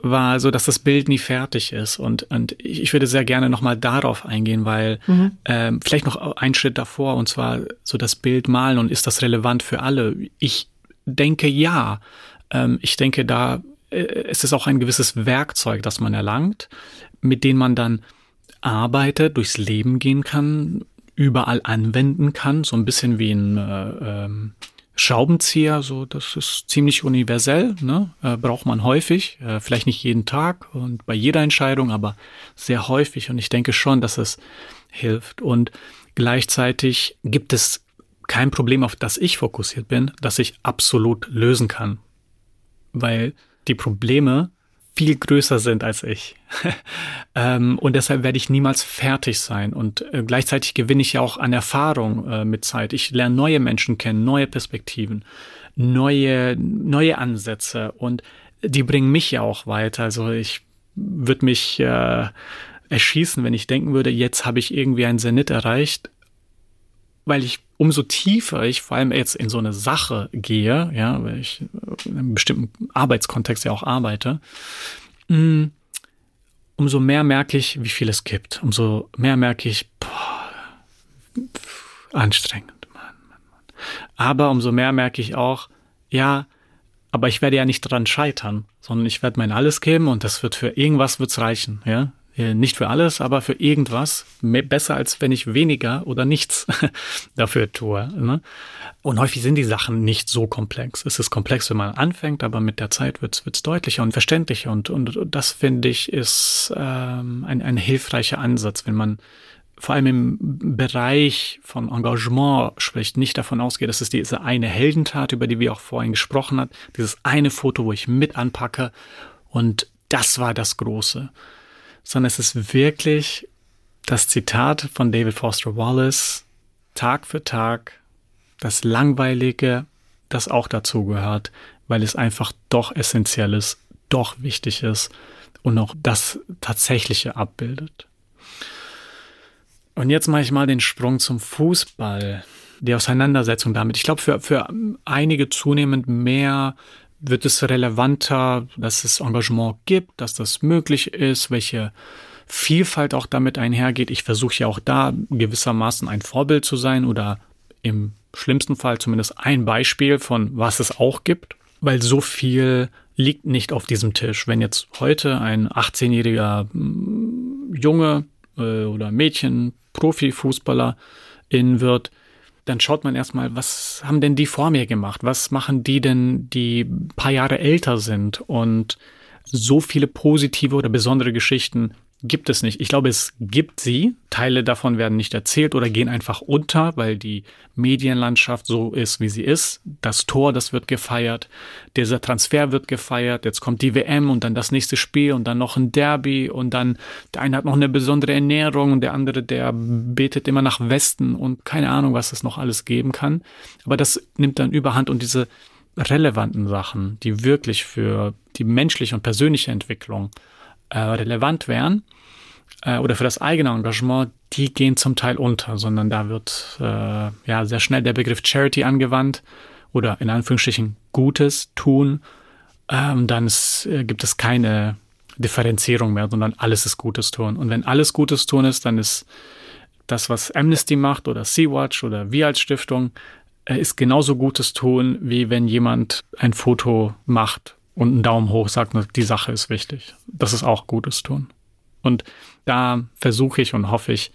war so, dass das Bild nie fertig ist. Und, und ich würde sehr gerne nochmal darauf eingehen, weil mhm. ähm, vielleicht noch ein Schritt davor, und zwar so das Bild malen und ist das relevant für alle? Ich denke ja. Ähm, ich denke, da äh, es ist auch ein gewisses Werkzeug, das man erlangt, mit dem man dann arbeitet, durchs Leben gehen kann, überall anwenden kann, so ein bisschen wie ein äh, ähm, Schraubenzieher, so das ist ziemlich universell, ne? äh, braucht man häufig, äh, vielleicht nicht jeden Tag und bei jeder Entscheidung, aber sehr häufig. Und ich denke schon, dass es hilft. Und gleichzeitig gibt es kein Problem, auf das ich fokussiert bin, das ich absolut lösen kann, weil die Probleme viel größer sind als ich. ähm, und deshalb werde ich niemals fertig sein. Und äh, gleichzeitig gewinne ich ja auch an Erfahrung äh, mit Zeit. Ich lerne neue Menschen kennen, neue Perspektiven, neue, neue Ansätze und die bringen mich ja auch weiter. Also ich würde mich äh, erschießen, wenn ich denken würde, jetzt habe ich irgendwie einen Zenit erreicht, weil ich umso tiefer ich vor allem jetzt in so eine Sache gehe, ja, weil ich in einem bestimmten Arbeitskontext ja auch arbeite, mm, umso mehr merke ich, wie viel es gibt. Umso mehr merke ich, boah, anstrengend. Mann, Mann, Mann. Aber umso mehr merke ich auch, ja, aber ich werde ja nicht dran scheitern, sondern ich werde mein alles geben und das wird für irgendwas wird's reichen, ja. Äh, nicht für alles, aber für irgendwas. Besser als wenn ich weniger oder nichts dafür tue. Ne? Und häufig sind die Sachen nicht so komplex. Es ist komplex, wenn man anfängt, aber mit der Zeit wird es deutlicher und verständlicher. Und, und das finde ich ist ähm, ein, ein hilfreicher Ansatz, wenn man vor allem im Bereich von Engagement spricht, nicht davon ausgeht, dass es diese eine Heldentat, über die wir auch vorhin gesprochen haben, dieses eine Foto, wo ich mit anpacke und das war das Große sondern es ist wirklich das Zitat von David Foster Wallace, Tag für Tag, das Langweilige, das auch dazu gehört, weil es einfach doch essentiell ist, doch wichtig ist und auch das Tatsächliche abbildet. Und jetzt mache ich mal den Sprung zum Fußball, die Auseinandersetzung damit. Ich glaube, für, für einige zunehmend mehr wird es relevanter, dass es Engagement gibt, dass das möglich ist, welche Vielfalt auch damit einhergeht. Ich versuche ja auch da gewissermaßen ein Vorbild zu sein oder im schlimmsten Fall zumindest ein Beispiel von was es auch gibt, weil so viel liegt nicht auf diesem Tisch. Wenn jetzt heute ein 18-jähriger mm, Junge äh, oder Mädchen Profifußballer in wird, dann schaut man erstmal, was haben denn die vor mir gemacht? Was machen die denn, die paar Jahre älter sind? Und so viele positive oder besondere Geschichten gibt es nicht. Ich glaube, es gibt sie. Teile davon werden nicht erzählt oder gehen einfach unter, weil die Medienlandschaft so ist, wie sie ist. Das Tor, das wird gefeiert. Dieser Transfer wird gefeiert. Jetzt kommt die WM und dann das nächste Spiel und dann noch ein Derby und dann der eine hat noch eine besondere Ernährung und der andere, der betet immer nach Westen und keine Ahnung, was es noch alles geben kann. Aber das nimmt dann überhand und diese relevanten Sachen, die wirklich für die menschliche und persönliche Entwicklung äh, relevant wären äh, oder für das eigene Engagement, die gehen zum Teil unter, sondern da wird äh, ja sehr schnell der Begriff Charity angewandt oder in Anführungsstrichen Gutes tun. Ähm, dann ist, äh, gibt es keine Differenzierung mehr, sondern alles ist Gutes tun. Und wenn alles Gutes tun ist, dann ist das, was Amnesty macht oder Sea-Watch oder wir als Stiftung, äh, ist genauso Gutes tun, wie wenn jemand ein Foto macht und einen Daumen hoch sagt, die Sache ist wichtig. Das ist auch Gutes tun. Und da versuche ich und hoffe ich,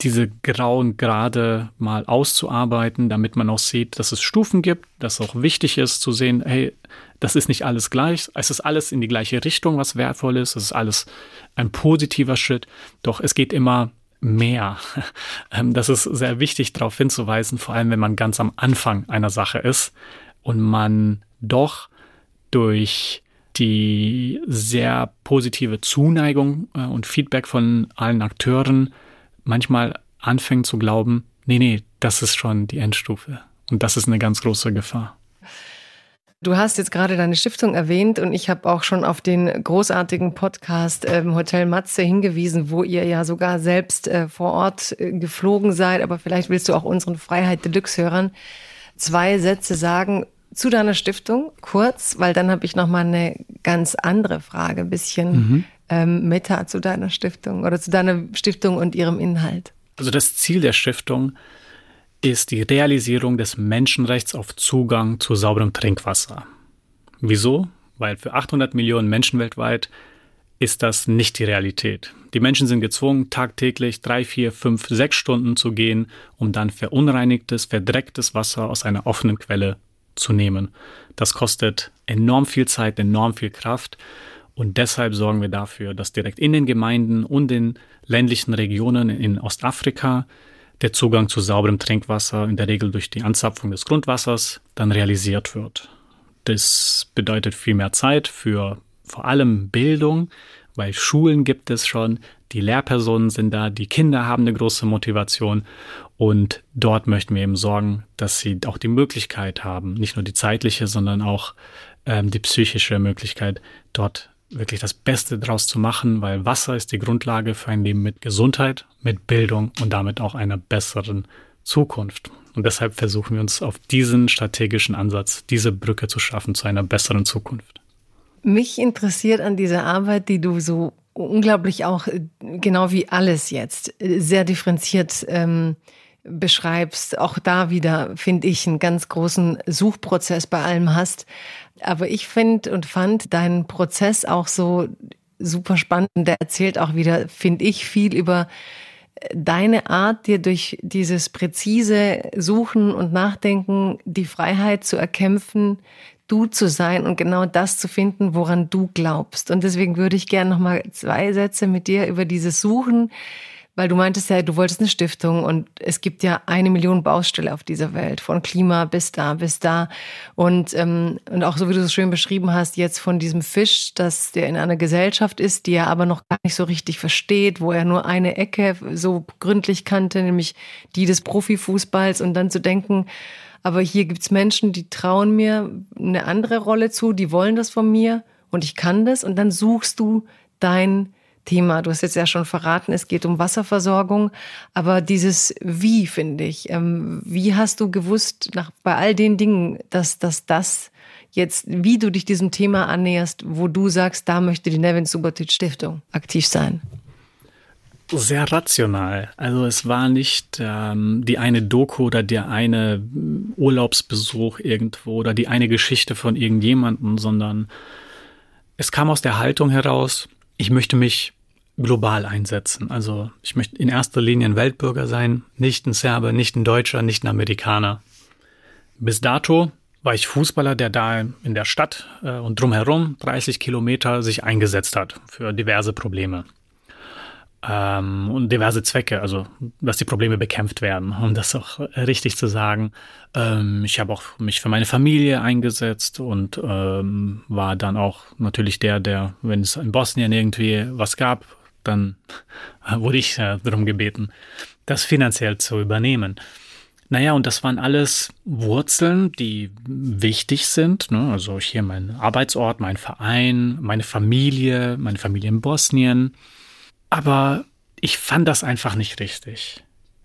diese grauen Grade mal auszuarbeiten, damit man auch sieht, dass es Stufen gibt, dass auch wichtig ist zu sehen, hey, das ist nicht alles gleich, es ist alles in die gleiche Richtung, was wertvoll ist, es ist alles ein positiver Schritt, doch es geht immer mehr. Ähm, das ist sehr wichtig darauf hinzuweisen, vor allem wenn man ganz am Anfang einer Sache ist und man doch durch die sehr positive Zuneigung äh, und Feedback von allen Akteuren manchmal anfängt zu glauben, nee, nee, das ist schon die Endstufe. Und das ist eine ganz große Gefahr. Du hast jetzt gerade deine Stiftung erwähnt und ich habe auch schon auf den großartigen Podcast ähm, Hotel Matze hingewiesen, wo ihr ja sogar selbst äh, vor Ort äh, geflogen seid. Aber vielleicht willst du auch unseren Freiheit Deluxe-Hörern zwei Sätze sagen, zu deiner Stiftung kurz, weil dann habe ich noch mal eine ganz andere Frage, ein bisschen mhm. ähm, Meta zu deiner Stiftung oder zu deiner Stiftung und ihrem Inhalt. Also das Ziel der Stiftung ist die Realisierung des Menschenrechts auf Zugang zu sauberem Trinkwasser. Wieso? Weil für 800 Millionen Menschen weltweit ist das nicht die Realität. Die Menschen sind gezwungen, tagtäglich drei, vier, fünf, sechs Stunden zu gehen, um dann verunreinigtes, verdrecktes Wasser aus einer offenen Quelle zu nehmen. Das kostet enorm viel Zeit, enorm viel Kraft. Und deshalb sorgen wir dafür, dass direkt in den Gemeinden und in ländlichen Regionen in Ostafrika der Zugang zu sauberem Trinkwasser in der Regel durch die Anzapfung des Grundwassers dann realisiert wird. Das bedeutet viel mehr Zeit für vor allem Bildung, weil Schulen gibt es schon, die Lehrpersonen sind da, die Kinder haben eine große Motivation und dort möchten wir eben sorgen, dass sie auch die Möglichkeit haben, nicht nur die zeitliche, sondern auch ähm, die psychische Möglichkeit, dort wirklich das Beste draus zu machen, weil Wasser ist die Grundlage für ein Leben mit Gesundheit, mit Bildung und damit auch einer besseren Zukunft. Und deshalb versuchen wir uns auf diesen strategischen Ansatz, diese Brücke zu schaffen zu einer besseren Zukunft. Mich interessiert an dieser Arbeit, die du so unglaublich auch, äh, genau wie alles jetzt, äh, sehr differenziert ähm, beschreibst. Auch da wieder, finde ich, einen ganz großen Suchprozess bei allem hast. Aber ich finde und fand deinen Prozess auch so super spannend. Der erzählt auch wieder, finde ich, viel über äh, deine Art, dir durch dieses präzise Suchen und Nachdenken die Freiheit zu erkämpfen, du zu sein und genau das zu finden, woran du glaubst. Und deswegen würde ich gerne noch mal zwei Sätze mit dir über dieses Suchen, weil du meintest ja, du wolltest eine Stiftung und es gibt ja eine Million Baustelle auf dieser Welt, von Klima bis da, bis da. Und, ähm, und auch so wie du es schön beschrieben hast, jetzt von diesem Fisch, dass der in einer Gesellschaft ist, die er aber noch gar nicht so richtig versteht, wo er nur eine Ecke so gründlich kannte, nämlich die des Profifußballs und dann zu denken, aber hier gibt's Menschen, die trauen mir eine andere Rolle zu, die wollen das von mir und ich kann das. Und dann suchst du dein Thema. Du hast jetzt ja schon verraten, es geht um Wasserversorgung, aber dieses Wie finde ich. Ähm, wie hast du gewusst, nach, bei all den Dingen, dass, dass das jetzt, wie du dich diesem Thema annäherst, wo du sagst, da möchte die Nevin Subotic Stiftung aktiv sein? Sehr rational. Also es war nicht ähm, die eine Doku oder der eine Urlaubsbesuch irgendwo oder die eine Geschichte von irgendjemandem, sondern es kam aus der Haltung heraus, ich möchte mich global einsetzen. Also ich möchte in erster Linie ein Weltbürger sein, nicht ein Serbe, nicht ein Deutscher, nicht ein Amerikaner. Bis dato war ich Fußballer, der da in der Stadt äh, und drumherum 30 Kilometer sich eingesetzt hat für diverse Probleme ähm, und diverse Zwecke, also dass die Probleme bekämpft werden, um das auch richtig zu sagen. Ähm, ich habe auch mich für meine Familie eingesetzt und ähm, war dann auch natürlich der, der, wenn es in Bosnien irgendwie was gab, dann wurde ich äh, darum gebeten, das finanziell zu übernehmen. Naja, und das waren alles Wurzeln, die wichtig sind. Ne? Also hier mein Arbeitsort, mein Verein, meine Familie, meine Familie in Bosnien. Aber ich fand das einfach nicht richtig.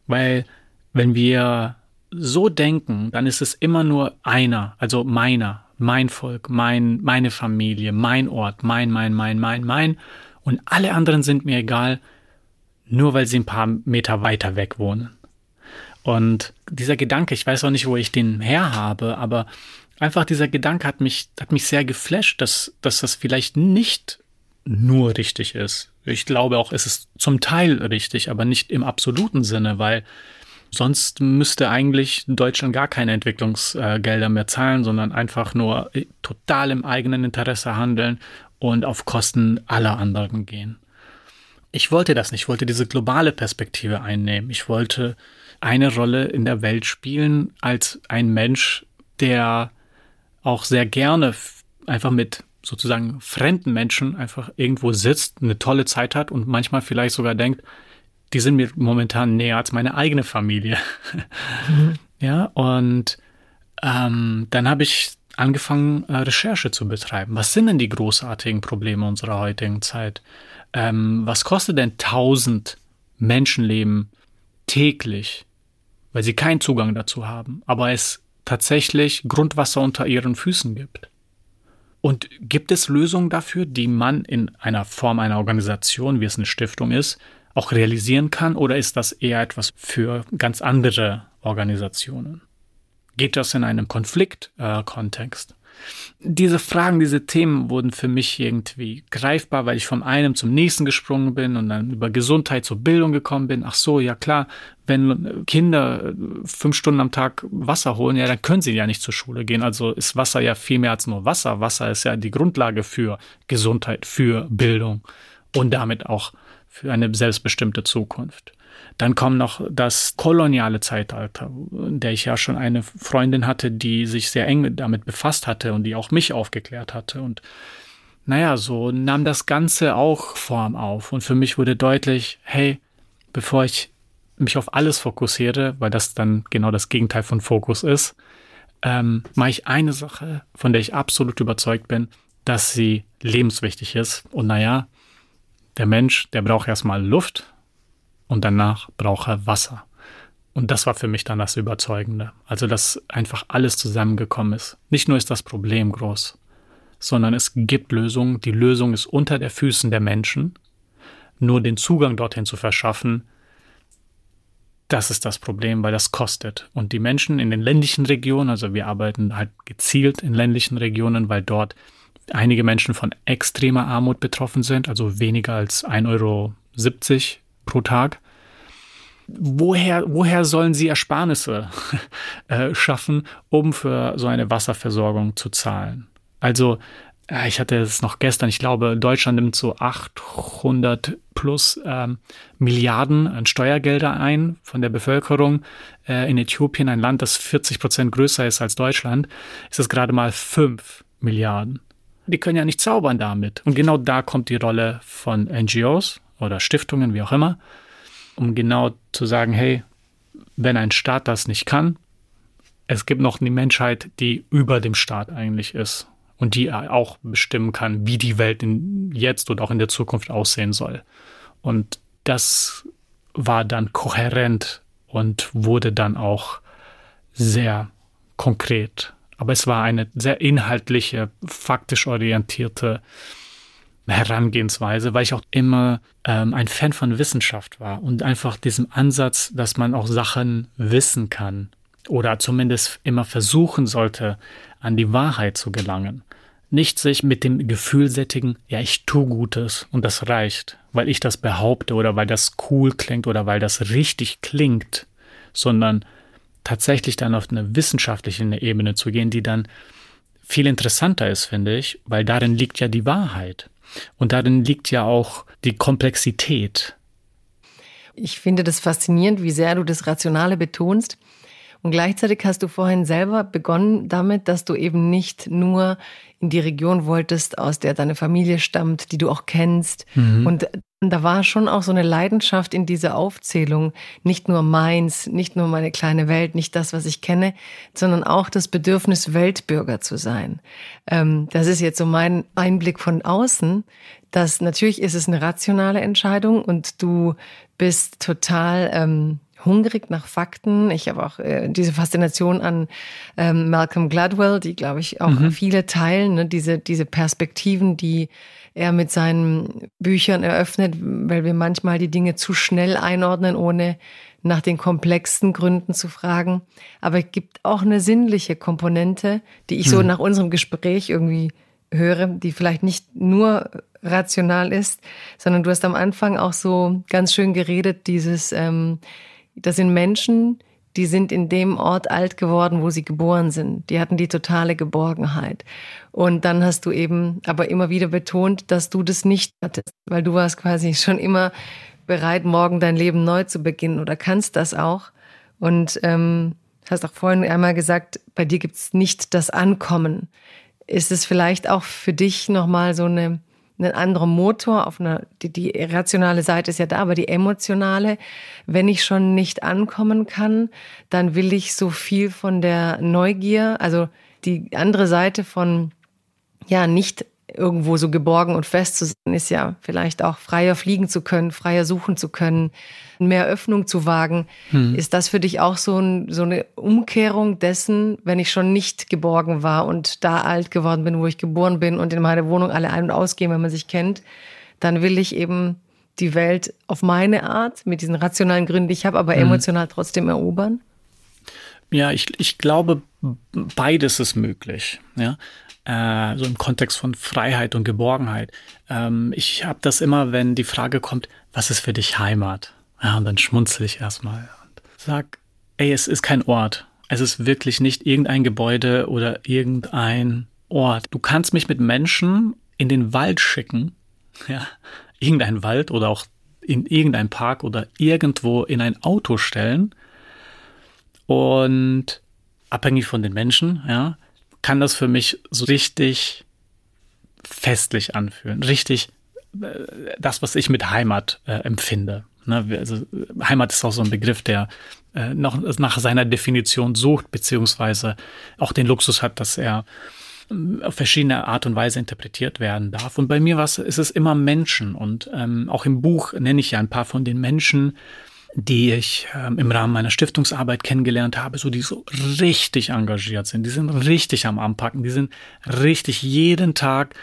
Weil wenn wir so denken, dann ist es immer nur einer, also meiner, mein Volk, mein, meine Familie, mein Ort, mein, mein, mein, mein, mein. Und alle anderen sind mir egal, nur weil sie ein paar Meter weiter weg wohnen. Und dieser Gedanke, ich weiß auch nicht, wo ich den her habe, aber einfach dieser Gedanke hat mich, hat mich sehr geflasht, dass, dass das vielleicht nicht nur richtig ist. Ich glaube auch, es ist zum Teil richtig, aber nicht im absoluten Sinne, weil sonst müsste eigentlich Deutschland gar keine Entwicklungsgelder mehr zahlen, sondern einfach nur total im eigenen Interesse handeln und auf Kosten aller anderen gehen. Ich wollte das nicht, ich wollte diese globale Perspektive einnehmen. Ich wollte eine Rolle in der Welt spielen als ein Mensch, der auch sehr gerne einfach mit sozusagen fremden Menschen einfach irgendwo sitzt, eine tolle Zeit hat und manchmal vielleicht sogar denkt, die sind mir momentan näher als meine eigene Familie. Mhm. Ja, und ähm, dann habe ich angefangen, äh, Recherche zu betreiben. Was sind denn die großartigen Probleme unserer heutigen Zeit? Ähm, was kostet denn tausend Menschenleben täglich, weil sie keinen Zugang dazu haben, aber es tatsächlich Grundwasser unter ihren Füßen gibt? Und gibt es Lösungen dafür, die man in einer Form einer Organisation, wie es eine Stiftung ist, auch realisieren kann? Oder ist das eher etwas für ganz andere Organisationen? Geht das in einem Konfliktkontext? Äh, diese Fragen, diese Themen wurden für mich irgendwie greifbar, weil ich vom einem zum nächsten gesprungen bin und dann über Gesundheit zur Bildung gekommen bin. Ach so, ja klar, wenn Kinder fünf Stunden am Tag Wasser holen, ja, dann können sie ja nicht zur Schule gehen. Also ist Wasser ja viel mehr als nur Wasser. Wasser ist ja die Grundlage für Gesundheit, für Bildung und damit auch für eine selbstbestimmte Zukunft. Dann kommt noch das koloniale Zeitalter, in der ich ja schon eine Freundin hatte, die sich sehr eng damit befasst hatte und die auch mich aufgeklärt hatte. Und naja, so nahm das Ganze auch Form auf. Und für mich wurde deutlich, hey, bevor ich mich auf alles fokussiere, weil das dann genau das Gegenteil von Fokus ist, ähm, mache ich eine Sache, von der ich absolut überzeugt bin, dass sie lebenswichtig ist. Und naja, der Mensch, der braucht erstmal Luft, und danach braucht er Wasser. Und das war für mich dann das Überzeugende. Also, dass einfach alles zusammengekommen ist. Nicht nur ist das Problem groß, sondern es gibt Lösungen. Die Lösung ist unter der Füßen der Menschen. Nur den Zugang dorthin zu verschaffen, das ist das Problem, weil das kostet. Und die Menschen in den ländlichen Regionen, also wir arbeiten halt gezielt in ländlichen Regionen, weil dort einige Menschen von extremer Armut betroffen sind, also weniger als 1,70 Euro pro Tag. Woher, woher sollen sie Ersparnisse äh, schaffen, um für so eine Wasserversorgung zu zahlen? Also, äh, ich hatte es noch gestern, ich glaube, Deutschland nimmt so 800 plus ähm, Milliarden an Steuergelder ein von der Bevölkerung. Äh, in Äthiopien, ein Land, das 40 Prozent größer ist als Deutschland, ist es gerade mal 5 Milliarden. Die können ja nicht zaubern damit. Und genau da kommt die Rolle von NGOs, oder Stiftungen, wie auch immer, um genau zu sagen, hey, wenn ein Staat das nicht kann, es gibt noch eine Menschheit, die über dem Staat eigentlich ist und die auch bestimmen kann, wie die Welt in jetzt und auch in der Zukunft aussehen soll. Und das war dann kohärent und wurde dann auch sehr konkret. Aber es war eine sehr inhaltliche, faktisch orientierte Herangehensweise, weil ich auch immer ähm, ein Fan von Wissenschaft war und einfach diesem Ansatz, dass man auch Sachen wissen kann oder zumindest immer versuchen sollte, an die Wahrheit zu gelangen. Nicht sich mit dem Gefühl sättigen, ja, ich tue Gutes und das reicht, weil ich das behaupte oder weil das cool klingt oder weil das richtig klingt, sondern tatsächlich dann auf eine wissenschaftliche Ebene zu gehen, die dann viel interessanter ist, finde ich, weil darin liegt ja die Wahrheit. Und darin liegt ja auch die Komplexität. Ich finde das faszinierend, wie sehr du das Rationale betonst. Und gleichzeitig hast du vorhin selber begonnen damit, dass du eben nicht nur in die Region wolltest, aus der deine Familie stammt, die du auch kennst. Mhm. Und da war schon auch so eine Leidenschaft in dieser Aufzählung. Nicht nur meins, nicht nur meine kleine Welt, nicht das, was ich kenne, sondern auch das Bedürfnis, Weltbürger zu sein. Ähm, das ist jetzt so mein Einblick von außen. dass natürlich ist es eine rationale Entscheidung und du bist total ähm, hungrig nach Fakten. Ich habe auch äh, diese Faszination an ähm, Malcolm Gladwell, die, glaube ich, auch mhm. viele teilen, ne? diese, diese Perspektiven, die er mit seinen Büchern eröffnet, weil wir manchmal die Dinge zu schnell einordnen, ohne nach den komplexen Gründen zu fragen. Aber es gibt auch eine sinnliche Komponente, die ich so mhm. nach unserem Gespräch irgendwie höre, die vielleicht nicht nur rational ist, sondern du hast am Anfang auch so ganz schön geredet, dieses ähm, das sind Menschen, die sind in dem Ort alt geworden, wo sie geboren sind. Die hatten die totale Geborgenheit. Und dann hast du eben aber immer wieder betont, dass du das nicht hattest, weil du warst quasi schon immer bereit, morgen dein Leben neu zu beginnen oder kannst das auch. Und ähm, hast auch vorhin einmal gesagt, bei dir gibt's nicht das Ankommen. Ist es vielleicht auch für dich nochmal so eine ein anderer Motor auf einer, die, die rationale Seite ist ja da, aber die emotionale, wenn ich schon nicht ankommen kann, dann will ich so viel von der Neugier, also die andere Seite von, ja, nicht irgendwo so geborgen und fest zu sein, ist ja vielleicht auch freier fliegen zu können, freier suchen zu können, mehr Öffnung zu wagen. Hm. Ist das für dich auch so, ein, so eine Umkehrung dessen, wenn ich schon nicht geborgen war und da alt geworden bin, wo ich geboren bin und in meine Wohnung alle ein- und ausgehen, wenn man sich kennt, dann will ich eben die Welt auf meine Art, mit diesen rationalen Gründen, die ich habe, aber hm. emotional trotzdem erobern? Ja, ich, ich glaube, beides ist möglich. Ja. äh, so im Kontext von Freiheit und Geborgenheit. Ähm, ich habe das immer, wenn die Frage kommt, was ist für dich Heimat? Ja, und dann schmunzel ich erstmal und sag, ey, es ist kein Ort. Es ist wirklich nicht irgendein Gebäude oder irgendein Ort. Du kannst mich mit Menschen in den Wald schicken, ja, irgendein Wald oder auch in irgendein Park oder irgendwo in ein Auto stellen und abhängig von den Menschen, ja, kann das für mich so richtig festlich anfühlen, richtig äh, das, was ich mit Heimat äh, empfinde. Ne? Also, Heimat ist auch so ein Begriff, der äh, noch nach seiner Definition sucht, beziehungsweise auch den Luxus hat, dass er äh, auf verschiedene Art und Weise interpretiert werden darf. Und bei mir was ist es immer Menschen. Und ähm, auch im Buch nenne ich ja ein paar von den Menschen, die ich ähm, im Rahmen meiner Stiftungsarbeit kennengelernt habe, so die so richtig engagiert sind, die sind richtig am Anpacken, die sind richtig jeden Tag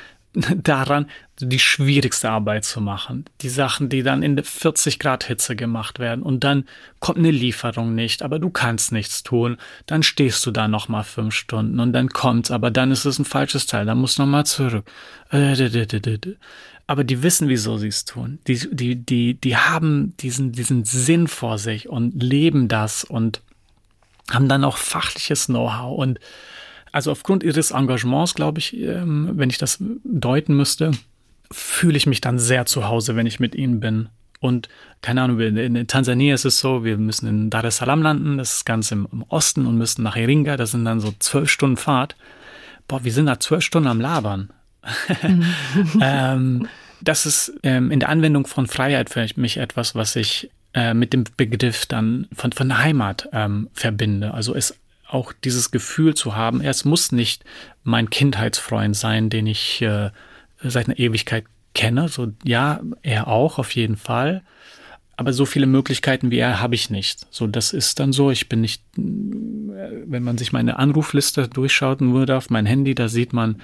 daran, die schwierigste Arbeit zu machen. Die Sachen, die dann in 40 Grad Hitze gemacht werden und dann kommt eine Lieferung nicht, aber du kannst nichts tun. Dann stehst du da nochmal fünf Stunden und dann kommt's, aber dann ist es ein falsches Teil, dann musst du nochmal zurück. Aber die wissen, wieso sie es tun. Die, die, die, die haben diesen, diesen Sinn vor sich und leben das und haben dann auch fachliches Know-how und also aufgrund ihres Engagements, glaube ich, ähm, wenn ich das deuten müsste, fühle ich mich dann sehr zu Hause, wenn ich mit ihnen bin. Und keine Ahnung, in Tansania ist es so, wir müssen in Dar es Salaam landen, das ist ganz im, im Osten und müssen nach Iringa, das sind dann so zwölf Stunden Fahrt. Boah, wir sind da zwölf Stunden am Labern. ähm, das ist ähm, in der Anwendung von Freiheit für mich etwas, was ich äh, mit dem Begriff dann von, von Heimat ähm, verbinde. Also es auch dieses Gefühl zu haben, es muss nicht mein Kindheitsfreund sein, den ich äh, seit einer Ewigkeit kenne. So, ja, er auch, auf jeden Fall. Aber so viele Möglichkeiten wie er habe ich nicht. So, das ist dann so. Ich bin nicht, äh, wenn man sich meine Anrufliste durchschauten würde auf mein Handy, da sieht man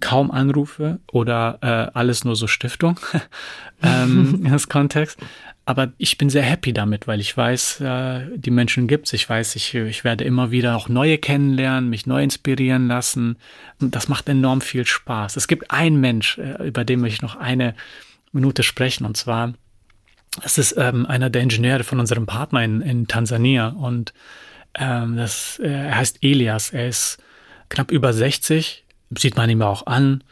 kaum Anrufe oder äh, alles nur so Stiftung ähm, in das Kontext. Aber ich bin sehr happy damit, weil ich weiß, äh, die Menschen gibt's. Ich weiß, ich, ich werde immer wieder auch neue kennenlernen, mich neu inspirieren lassen. Und das macht enorm viel Spaß. Es gibt einen Mensch, äh, über den möchte ich noch eine Minute sprechen. Und zwar, es ist ähm, einer der Ingenieure von unserem Partner in, in Tansania. Und ähm, das, äh, er heißt Elias. Er ist knapp über 60, sieht man ihm auch an.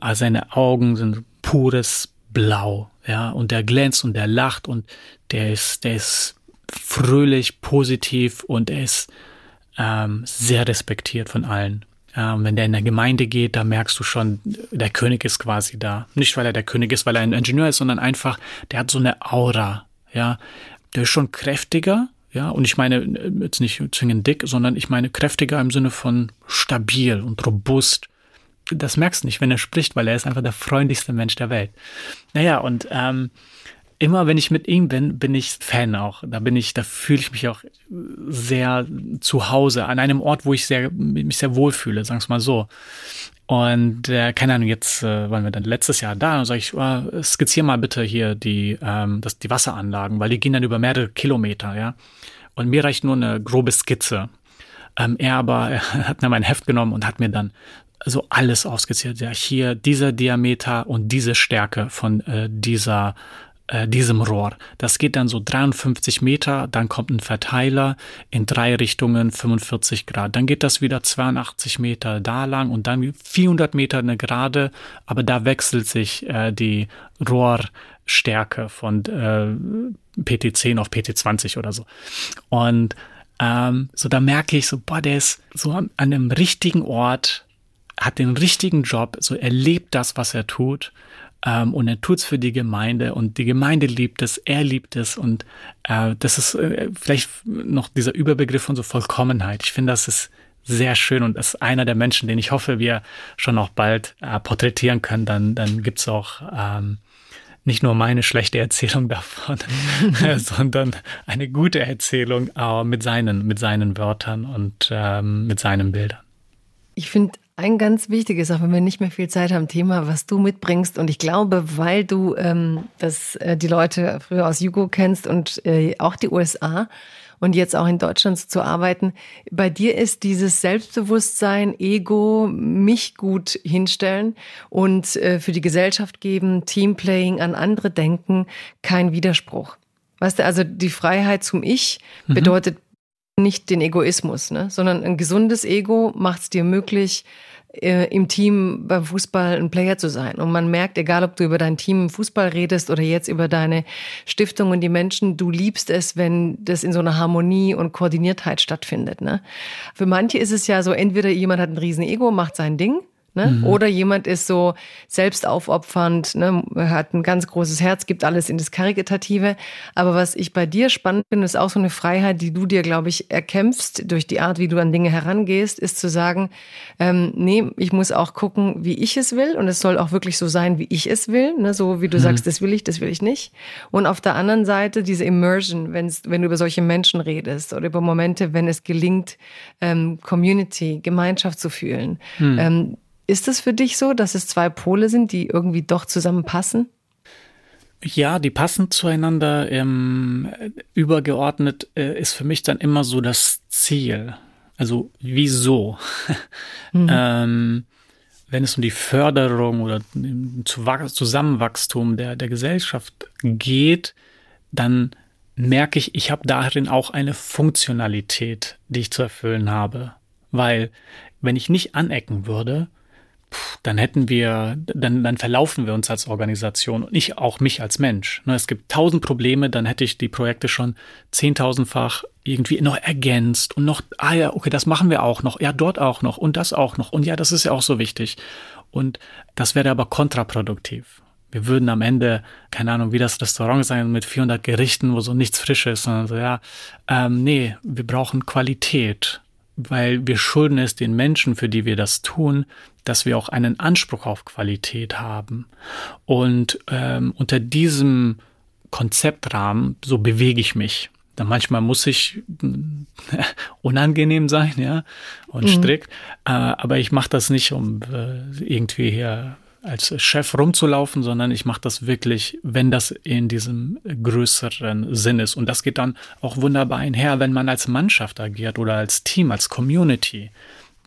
Aber seine Augen sind pures Blau ja, und der glänzt und der lacht und der ist, der ist fröhlich, positiv und er ist ähm, sehr respektiert von allen. Ähm, wenn der in der Gemeinde geht, da merkst du schon, der König ist quasi da. Nicht, weil er der König ist, weil er ein Ingenieur ist, sondern einfach, der hat so eine Aura, ja. Der ist schon kräftiger, ja, und ich meine jetzt nicht zwingend dick, sondern ich meine kräftiger im Sinne von stabil und robust das merkst du nicht, wenn er spricht, weil er ist einfach der freundlichste Mensch der Welt. Naja, und ähm, immer wenn ich mit ihm bin, bin ich Fan auch. Da bin ich, da fühle ich mich auch sehr zu Hause, an einem Ort, wo ich sehr, mich sehr wohlfühle, sagen wir mal so. Und äh, keine Ahnung, jetzt äh, waren wir dann letztes Jahr da und sage ich, oh, skizziere mal bitte hier die, ähm, das, die Wasseranlagen, weil die gehen dann über mehrere Kilometer, ja. Und mir reicht nur eine grobe Skizze. Ähm, er aber er hat mir mein Heft genommen und hat mir dann so alles ausgezählt. Ja, hier dieser Diameter und diese Stärke von äh, dieser äh, diesem Rohr. Das geht dann so 53 Meter, dann kommt ein Verteiler in drei Richtungen 45 Grad. Dann geht das wieder 82 Meter da lang und dann 400 Meter eine Gerade, aber da wechselt sich äh, die Rohrstärke von äh, PT10 auf PT20 oder so. Und ähm, so da merke ich so, boah, der ist so an, an einem richtigen Ort hat den richtigen Job, so er lebt das, was er tut. Ähm, und er tut's für die Gemeinde und die Gemeinde liebt es, er liebt es und äh, das ist äh, vielleicht noch dieser Überbegriff von so Vollkommenheit. Ich finde, das ist sehr schön und ist einer der Menschen, den ich hoffe, wir schon auch bald äh, porträtieren können. Dann, dann gibt's auch ähm, nicht nur meine schlechte Erzählung davon, sondern eine gute Erzählung äh, mit seinen, mit seinen Wörtern und ähm, mit seinen Bildern. Ich finde ein ganz wichtiges, auch wenn wir nicht mehr viel Zeit haben, Thema, was du mitbringst. Und ich glaube, weil du ähm, das, äh, die Leute früher aus Jugo kennst und äh, auch die USA und jetzt auch in Deutschland zu arbeiten. Bei dir ist dieses Selbstbewusstsein, Ego, mich gut hinstellen und äh, für die Gesellschaft geben, Teamplaying, an andere denken, kein Widerspruch. Weißt du, also die Freiheit zum Ich mhm. bedeutet nicht den Egoismus, ne? sondern ein gesundes Ego macht es dir möglich, äh, im Team beim Fußball ein Player zu sein. Und man merkt, egal ob du über dein Team im Fußball redest oder jetzt über deine Stiftung und die Menschen, du liebst es, wenn das in so einer Harmonie und Koordiniertheit stattfindet. Ne? Für manche ist es ja so, entweder jemand hat ein riesen Ego, macht sein Ding Ne? Mhm. Oder jemand ist so selbstaufopfernd, ne? hat ein ganz großes Herz, gibt alles in das Karitative. Aber was ich bei dir spannend finde, ist auch so eine Freiheit, die du dir, glaube ich, erkämpfst durch die Art, wie du an Dinge herangehst, ist zu sagen, ähm, nee, ich muss auch gucken, wie ich es will. Und es soll auch wirklich so sein, wie ich es will. Ne? So wie du mhm. sagst, das will ich, das will ich nicht. Und auf der anderen Seite diese Immersion, wenn's, wenn du über solche Menschen redest oder über Momente, wenn es gelingt, ähm, Community, Gemeinschaft zu fühlen. Mhm. Ähm, ist es für dich so, dass es zwei Pole sind, die irgendwie doch zusammenpassen? Ja, die passen zueinander. Ähm, übergeordnet äh, ist für mich dann immer so das Ziel. Also wieso? Mhm. ähm, wenn es um die Förderung oder Zusammenwachstum der, der Gesellschaft geht, dann merke ich, ich habe darin auch eine Funktionalität, die ich zu erfüllen habe. Weil wenn ich nicht anecken würde, dann hätten wir, dann, dann verlaufen wir uns als Organisation und nicht auch mich als Mensch. Ne, es gibt tausend Probleme, dann hätte ich die Projekte schon zehntausendfach irgendwie noch ergänzt und noch, ah ja, okay, das machen wir auch noch, ja, dort auch noch und das auch noch und ja, das ist ja auch so wichtig. Und das wäre aber kontraproduktiv. Wir würden am Ende, keine Ahnung, wie das Restaurant sein mit 400 Gerichten, wo so nichts Frisches, sondern so, ja, ähm, nee, wir brauchen Qualität weil wir schulden es den Menschen, für die wir das tun, dass wir auch einen Anspruch auf Qualität haben. Und ähm, unter diesem Konzeptrahmen, so bewege ich mich. Dann manchmal muss ich unangenehm sein, ja, und mhm. strikt. Äh, aber ich mache das nicht, um äh, irgendwie hier als Chef rumzulaufen, sondern ich mache das wirklich, wenn das in diesem größeren Sinn ist. Und das geht dann auch wunderbar einher, wenn man als Mannschaft agiert oder als Team, als Community.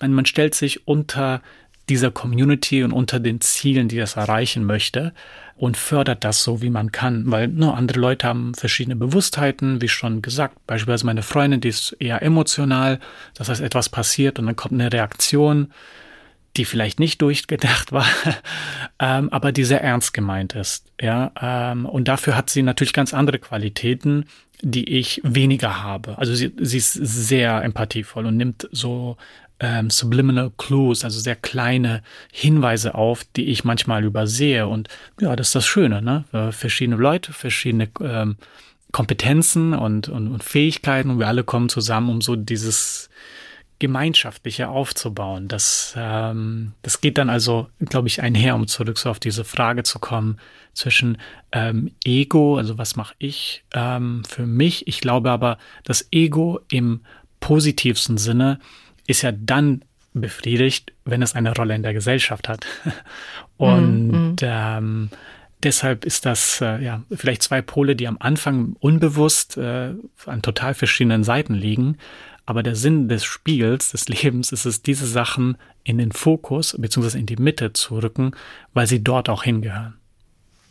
Man, man stellt sich unter dieser Community und unter den Zielen, die das erreichen möchte und fördert das so, wie man kann, weil nur ne, andere Leute haben verschiedene Bewusstheiten, wie schon gesagt, beispielsweise meine Freundin, die ist eher emotional, das heißt, etwas passiert und dann kommt eine Reaktion, die vielleicht nicht durchgedacht war, ähm, aber die sehr ernst gemeint ist. Ja, ähm, und dafür hat sie natürlich ganz andere Qualitäten, die ich weniger habe. Also sie, sie ist sehr empathievoll und nimmt so ähm, subliminal clues, also sehr kleine Hinweise auf, die ich manchmal übersehe. Und ja, das ist das Schöne, ne? Äh, verschiedene Leute, verschiedene ähm, Kompetenzen und, und, und Fähigkeiten und wir alle kommen zusammen, um so dieses Gemeinschaftliche aufzubauen. Das, ähm, das geht dann also, glaube ich, einher, um zurück so auf diese Frage zu kommen, zwischen ähm, Ego, also was mache ich ähm, für mich. Ich glaube aber, das Ego im positivsten Sinne ist ja dann befriedigt, wenn es eine Rolle in der Gesellschaft hat. Und mhm. ähm, deshalb ist das äh, ja vielleicht zwei Pole, die am Anfang unbewusst äh, an total verschiedenen Seiten liegen. Aber der Sinn des Spiels, des Lebens, ist es, diese Sachen in den Fokus bzw. in die Mitte zu rücken, weil sie dort auch hingehören.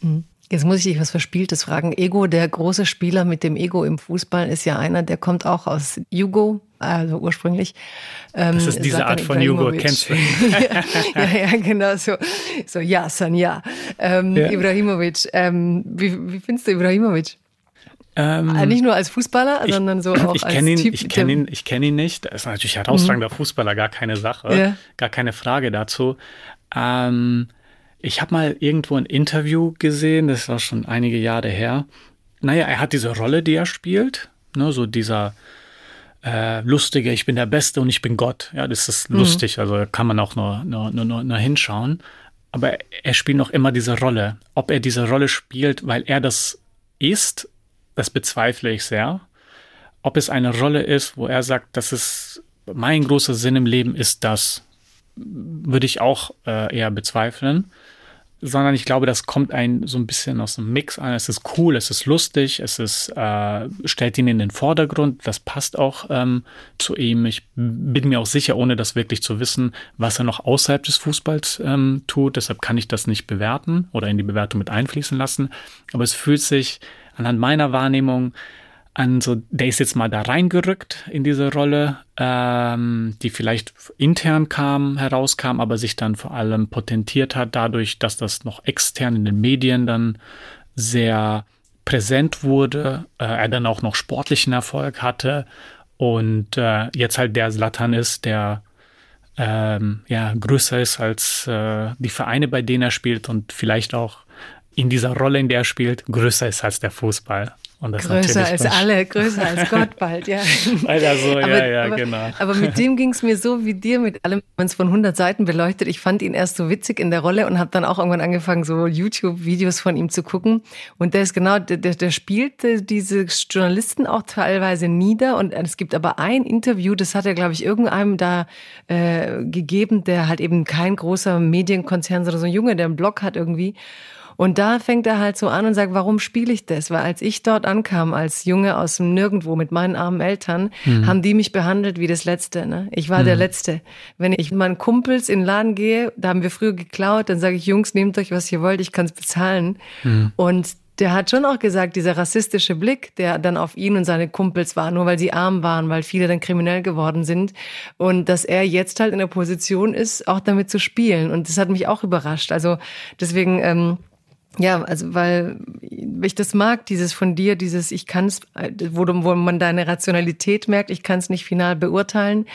Mhm. Jetzt muss ich dich was Verspieltes fragen. Ego, der große Spieler mit dem Ego im Fußball, ist ja einer, der kommt auch aus Jugo, also ursprünglich. Ähm, das ist diese Art von Jugo, kennst du? ja, ja, genau so. So, ja, San, ja. Ähm, ja. Ibrahimovic, ähm, wie, wie findest du Ibrahimovic? Ähm, ah, nicht nur als Fußballer, ich, sondern so auch ich als ihn, Typ. Ich kenne ihn, ich kenn ihn nicht. Er ist natürlich herausragender mhm. Fußballer, gar keine Sache, ja. gar keine Frage dazu. Ähm, ich habe mal irgendwo ein Interview gesehen, das war schon einige Jahre her. Naja, er hat diese Rolle, die er spielt, ne, so dieser äh, lustige, ich bin der Beste und ich bin Gott. Ja, das ist mhm. lustig, also kann man auch nur, nur, nur, nur hinschauen. Aber er spielt noch immer diese Rolle. Ob er diese Rolle spielt, weil er das ist das bezweifle ich sehr. Ob es eine Rolle ist, wo er sagt, das ist mein großer Sinn im Leben ist das, würde ich auch äh, eher bezweifeln. Sondern ich glaube, das kommt ein so ein bisschen aus dem Mix an. Es ist cool, es ist lustig, es ist, äh, stellt ihn in den Vordergrund. Das passt auch ähm, zu ihm. Ich bin mir auch sicher, ohne das wirklich zu wissen, was er noch außerhalb des Fußballs ähm, tut. Deshalb kann ich das nicht bewerten oder in die Bewertung mit einfließen lassen. Aber es fühlt sich anhand meiner Wahrnehmung an so, der ist jetzt mal da reingerückt in diese Rolle, ähm, die vielleicht intern kam, herauskam, aber sich dann vor allem potentiert hat, dadurch, dass das noch extern in den Medien dann sehr präsent wurde, äh, er dann auch noch sportlichen Erfolg hatte und äh, jetzt halt der Slatan ist, der ähm, ja größer ist als äh, die Vereine, bei denen er spielt und vielleicht auch in dieser Rolle, in der er spielt, größer ist als der Fußball größer als alle, größer als Gott bald, ja. Also, aber, ja, ja, aber, genau. Aber mit dem ging es mir so wie dir, mit allem, wenn es von 100 Seiten beleuchtet. Ich fand ihn erst so witzig in der Rolle und habe dann auch irgendwann angefangen, so YouTube-Videos von ihm zu gucken. Und der ist genau, der, der spielt diese Journalisten auch teilweise nieder. Und es gibt aber ein Interview, das hat er, glaube ich, irgendeinem da äh, gegeben, der halt eben kein großer Medienkonzern, sondern so ein Junge, der einen Blog hat irgendwie. Und da fängt er halt so an und sagt, warum spiele ich das? Weil als ich dort ankam, als Junge aus dem Nirgendwo mit meinen armen Eltern, mhm. haben die mich behandelt wie das Letzte. Ne? Ich war mhm. der Letzte. Wenn ich mit meinen Kumpels in den Laden gehe, da haben wir früher geklaut, dann sage ich, Jungs, nehmt euch, was ihr wollt, ich kann es bezahlen. Mhm. Und der hat schon auch gesagt, dieser rassistische Blick, der dann auf ihn und seine Kumpels war, nur weil sie arm waren, weil viele dann kriminell geworden sind. Und dass er jetzt halt in der Position ist, auch damit zu spielen. Und das hat mich auch überrascht. Also deswegen, ähm, ja, also weil ich das mag, dieses von dir, dieses ich kann es, wo, wo man deine Rationalität merkt, ich kann es nicht final beurteilen.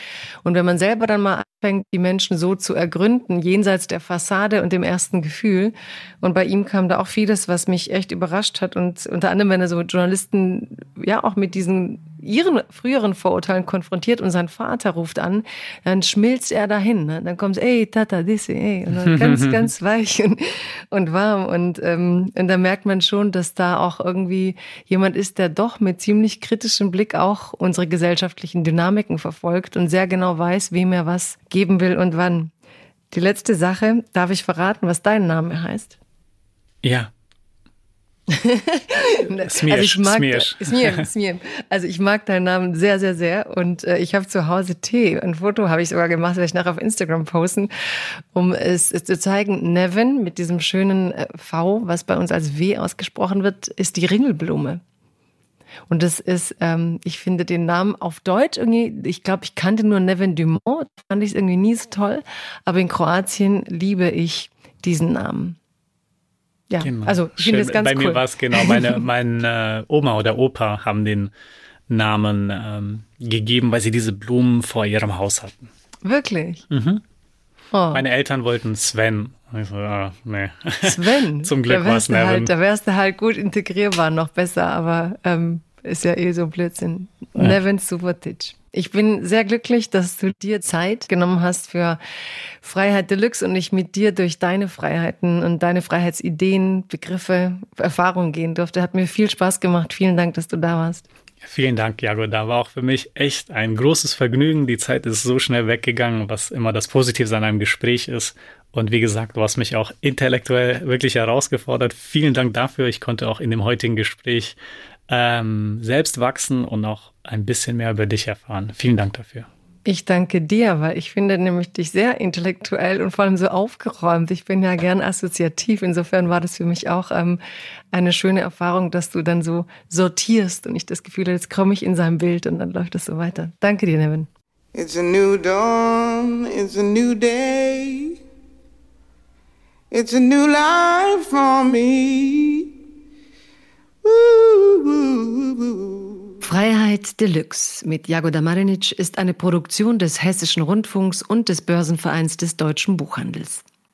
Und wenn man selber dann mal anfängt, die Menschen so zu ergründen, jenseits der Fassade und dem ersten Gefühl. Und bei ihm kam da auch vieles, was mich echt überrascht hat. Und unter anderem, wenn er so Journalisten ja auch mit diesen ihren früheren Vorurteilen konfrontiert und sein Vater ruft an, dann schmilzt er dahin. Ne? Dann kommt ey, Tata, disse, ey. Und dann ganz, ganz weich und, und warm. Und, ähm, und da merkt man schon, dass da auch irgendwie jemand ist, der doch mit ziemlich kritischem Blick auch unsere gesellschaftlichen Dynamiken verfolgt und sehr genau weiß, wem er was geben will und wann. Die letzte Sache, darf ich verraten, was dein Name heißt? Ja. also ich mag, Smir, Smir. Also ich mag deinen Namen sehr, sehr, sehr. Und äh, ich habe zu Hause Tee. Ein Foto habe ich sogar gemacht, werde ich nachher auf Instagram posten, um es, es, zu zeigen. Nevin mit diesem schönen äh, V, was bei uns als W ausgesprochen wird, ist die Ringelblume. Und das ist, ähm, ich finde den Namen auf Deutsch irgendwie, ich glaube, ich kannte nur Nevin Dumont, fand ich es irgendwie nie so toll. Aber in Kroatien liebe ich diesen Namen. Ja, genau. also ich finde es ganz Bei cool. mir war es genau, meine, meine Oma oder Opa haben den Namen ähm, gegeben, weil sie diese Blumen vor ihrem Haus hatten. Wirklich? Mhm. Oh. Meine Eltern wollten Sven. Ich so, ah, nee. Sven? Zum Glück war es Nevin. Halt, da wärst du halt gut integrierbar, noch besser, aber ähm, ist ja eh so Blödsinn. Ja. Nevin Subotic. Ich bin sehr glücklich, dass du dir Zeit genommen hast für Freiheit Deluxe und ich mit dir durch deine Freiheiten und deine Freiheitsideen, Begriffe, Erfahrungen gehen durfte. Hat mir viel Spaß gemacht. Vielen Dank, dass du da warst. Vielen Dank, Jago. Da war auch für mich echt ein großes Vergnügen. Die Zeit ist so schnell weggegangen, was immer das Positive an einem Gespräch ist. Und wie gesagt, du hast mich auch intellektuell wirklich herausgefordert. Vielen Dank dafür. Ich konnte auch in dem heutigen Gespräch ähm, selbst wachsen und auch ein bisschen mehr über dich erfahren. Vielen Dank dafür. Ich danke dir, weil ich finde nämlich dich sehr intellektuell und vor allem so aufgeräumt. Ich bin ja gern assoziativ. Insofern war das für mich auch ähm, eine schöne Erfahrung, dass du dann so sortierst und ich das Gefühl habe, jetzt komme ich in sein Bild und dann läuft es so weiter. Danke dir, Nevin. It's a new dawn, it's a new day. It's a new life for me. Freiheit Deluxe mit Jagoda Marinic ist eine Produktion des Hessischen Rundfunks und des Börsenvereins des deutschen Buchhandels.